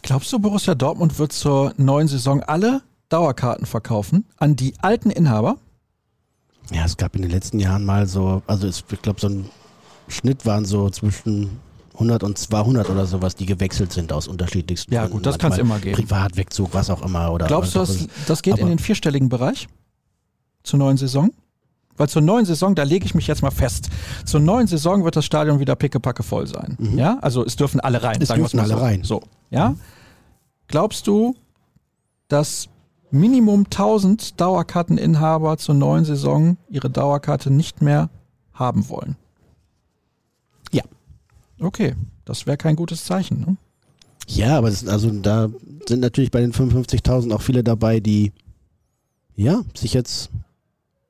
Glaubst du, Borussia Dortmund wird zur neuen Saison alle Dauerkarten verkaufen an die alten Inhaber? Ja, es gab in den letzten Jahren mal so, also es, ich glaube, so ein Schnitt waren so zwischen 100 und 200 oder sowas, die gewechselt sind aus unterschiedlichsten Ja, gut, das kann es immer geben. Privatwegzug, was auch immer. Oder Glaubst du, das, das geht in den vierstelligen Bereich? Zur neuen Saison? Weil zur neuen Saison, da lege ich mich jetzt mal fest, zur neuen Saison wird das Stadion wieder pickepacke voll sein. Mhm. Ja, also es dürfen alle rein. Es dürfen alle so. rein. So, ja. Glaubst du, dass Minimum 1000 Dauerkarteninhaber zur neuen Saison ihre Dauerkarte nicht mehr haben wollen? Ja. Okay, das wäre kein gutes Zeichen. Ne? Ja, aber das, also da sind natürlich bei den 55.000 auch viele dabei, die ja sich jetzt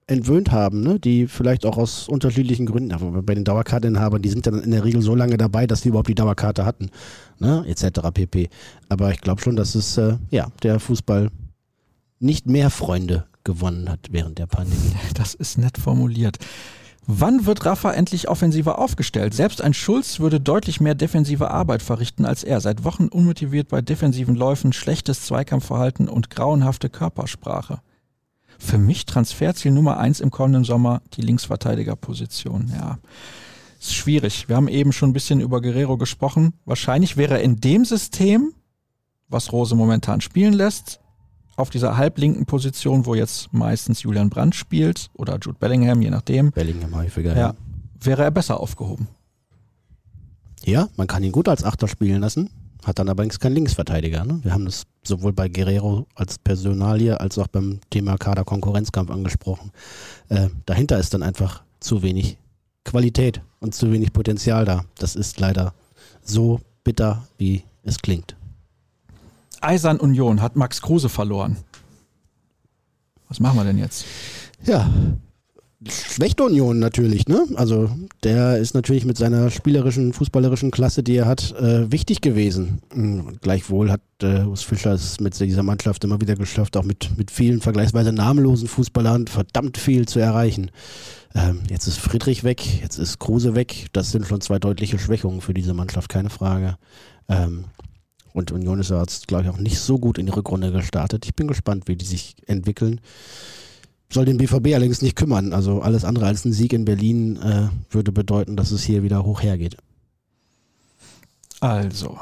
entwöhnt haben, ne? die vielleicht auch aus unterschiedlichen Gründen, aber bei den Dauerkarteninhabern, die sind dann in der Regel so lange dabei, dass die überhaupt die Dauerkarte hatten, ne? etc. pp. Aber ich glaube schon, dass es äh, ja der Fußball nicht mehr Freunde gewonnen hat während der Pandemie. Das ist nett formuliert. Wann wird Rafa endlich offensiver aufgestellt? Selbst ein Schulz würde deutlich mehr defensive Arbeit verrichten als er. Seit Wochen unmotiviert bei defensiven Läufen, schlechtes Zweikampfverhalten und grauenhafte Körpersprache. Für mich Transferziel Nummer eins im kommenden Sommer die Linksverteidigerposition. Ja, ist schwierig. Wir haben eben schon ein bisschen über Guerrero gesprochen. Wahrscheinlich wäre er in dem System, was Rose momentan spielen lässt, auf dieser halblinken Position, wo jetzt meistens Julian Brandt spielt oder Jude Bellingham, je nachdem, Bellingham häufiger. ja, wäre er besser aufgehoben. Ja, man kann ihn gut als Achter spielen lassen, hat dann allerdings keinen Linksverteidiger. Ne? Wir haben das sowohl bei Guerrero als Personalie als auch beim Thema Kader-Konkurrenzkampf angesprochen. Äh, dahinter ist dann einfach zu wenig Qualität und zu wenig Potenzial da. Das ist leider so bitter, wie es klingt. Eisern Union hat Max Kruse verloren. Was machen wir denn jetzt? Ja, schlechte Union natürlich, ne? Also der ist natürlich mit seiner spielerischen, fußballerischen Klasse, die er hat, äh, wichtig gewesen. Mhm. Gleichwohl hat äh, Urs Fischer es mit dieser Mannschaft immer wieder geschafft, auch mit, mit vielen vergleichsweise namenlosen Fußballern verdammt viel zu erreichen. Ähm, jetzt ist Friedrich weg, jetzt ist Kruse weg. Das sind schon zwei deutliche Schwächungen für diese Mannschaft, keine Frage. Ähm, und Union ist ja jetzt, glaube ich, auch nicht so gut in die Rückrunde gestartet. Ich bin gespannt, wie die sich entwickeln soll den BVB allerdings nicht kümmern. Also alles andere als ein Sieg in Berlin äh, würde bedeuten, dass es hier wieder hoch hergeht. Also,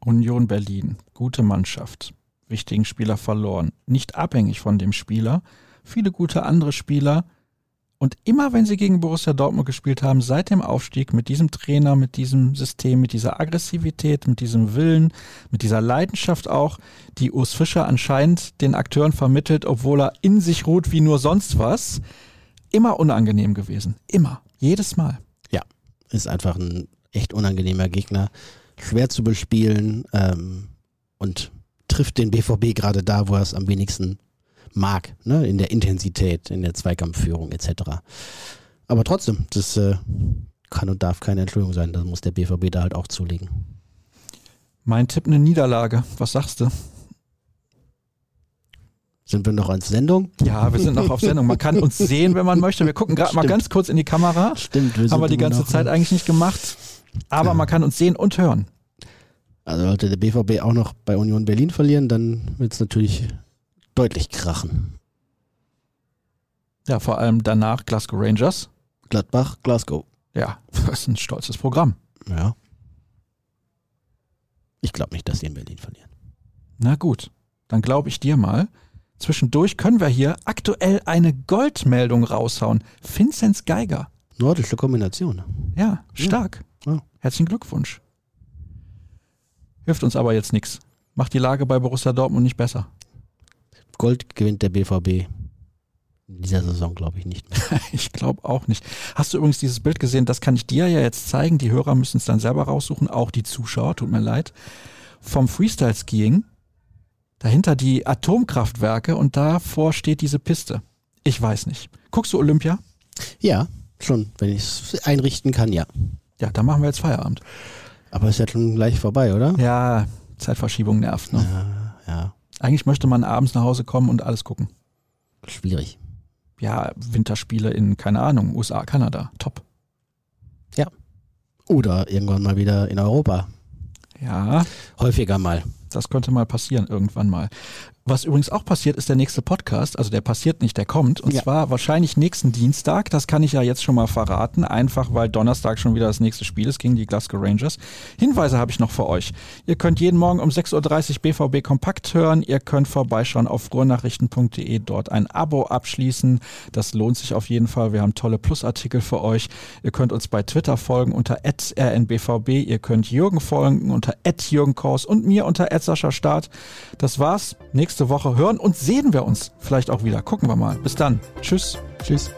Union Berlin, gute Mannschaft, wichtigen Spieler verloren, nicht abhängig von dem Spieler, viele gute andere Spieler. Und immer wenn sie gegen Borussia Dortmund gespielt haben, seit dem Aufstieg mit diesem Trainer, mit diesem System, mit dieser Aggressivität, mit diesem Willen, mit dieser Leidenschaft auch, die Urs Fischer anscheinend den Akteuren vermittelt, obwohl er in sich ruht wie nur sonst was, immer unangenehm gewesen. Immer. Jedes Mal. Ja, ist einfach ein echt unangenehmer Gegner, schwer zu bespielen ähm, und trifft den BVB gerade da, wo er es am wenigsten mag, ne? in der Intensität, in der Zweikampfführung etc. Aber trotzdem, das äh, kann und darf keine Entschuldigung sein, da muss der BVB da halt auch zulegen. Mein Tipp eine Niederlage. Was sagst du? Sind wir noch als Sendung? Ja, wir sind noch auf Sendung. Man kann uns sehen, wenn man möchte. Wir gucken gerade mal ganz kurz in die Kamera. Stimmt, wir Haben wir die ganze noch- Zeit eigentlich nicht gemacht. Aber Ja. man kann uns sehen und hören. Also sollte der BVB auch noch bei Union Berlin verlieren, dann wird es natürlich deutlich krachen. Ja, vor allem danach Glasgow Rangers. Gladbach, Glasgow. Ja, das ist ein stolzes Programm. Ja. Ich glaube nicht, dass sie in Berlin verlieren. Na gut, dann glaube ich dir mal. Zwischendurch können wir hier aktuell eine Goldmeldung raushauen. Vinzenz Geiger. Nordische Kombination. Ja, stark. Ja. Herzlichen Glückwunsch. Hilft uns aber jetzt nichts. Macht die Lage bei Borussia Dortmund nicht besser. Gold gewinnt der BVB. In dieser Saison glaube ich nicht mehr. Ich glaube auch nicht. Hast du übrigens dieses Bild gesehen? Das kann ich dir ja jetzt zeigen. Die Hörer müssen es dann selber raussuchen, auch die Zuschauer, tut mir leid. Vom Freestyle-Skiing. Dahinter die Atomkraftwerke und davor steht diese Piste. Ich weiß nicht. Guckst du Olympia? Ja, schon. Wenn ich es einrichten kann, ja. Ja, dann machen wir jetzt Feierabend. Aber ist ja schon gleich vorbei, oder? Ja, Zeitverschiebung nervt. Ne? Ja, ja. Eigentlich möchte man abends nach Hause kommen und alles gucken. Schwierig. Ja, Winterspiele in, keine Ahnung, USA, Kanada. Top. Oder irgendwann mal wieder in Europa. Ja, Häufiger mal. das könnte mal passieren, irgendwann mal. Was übrigens auch passiert, ist der nächste Podcast. Also der passiert nicht, der kommt. Und Ja. zwar wahrscheinlich nächsten Dienstag. Das kann ich ja jetzt schon mal verraten. Einfach weil Donnerstag schon wieder das nächste Spiel ist gegen die Glasgow Rangers. Hinweise habe ich noch für euch. Ihr könnt jeden Morgen um 6.30 Uhr BVB Kompakt hören. Ihr könnt vorbeischauen auf ruhrnachrichten.de, dort ein Abo abschließen. Das lohnt sich auf jeden Fall. Wir haben tolle Plusartikel für euch. Ihr könnt uns bei Twitter folgen unter rnbvb. Ihr könnt Jürgen folgen unter Jürgen Kors und mir unter Sascha Start. Das war's. Nächste Woche hören und sehen wir uns vielleicht auch wieder. Gucken wir mal. Bis dann. Tschüss. Tschüss.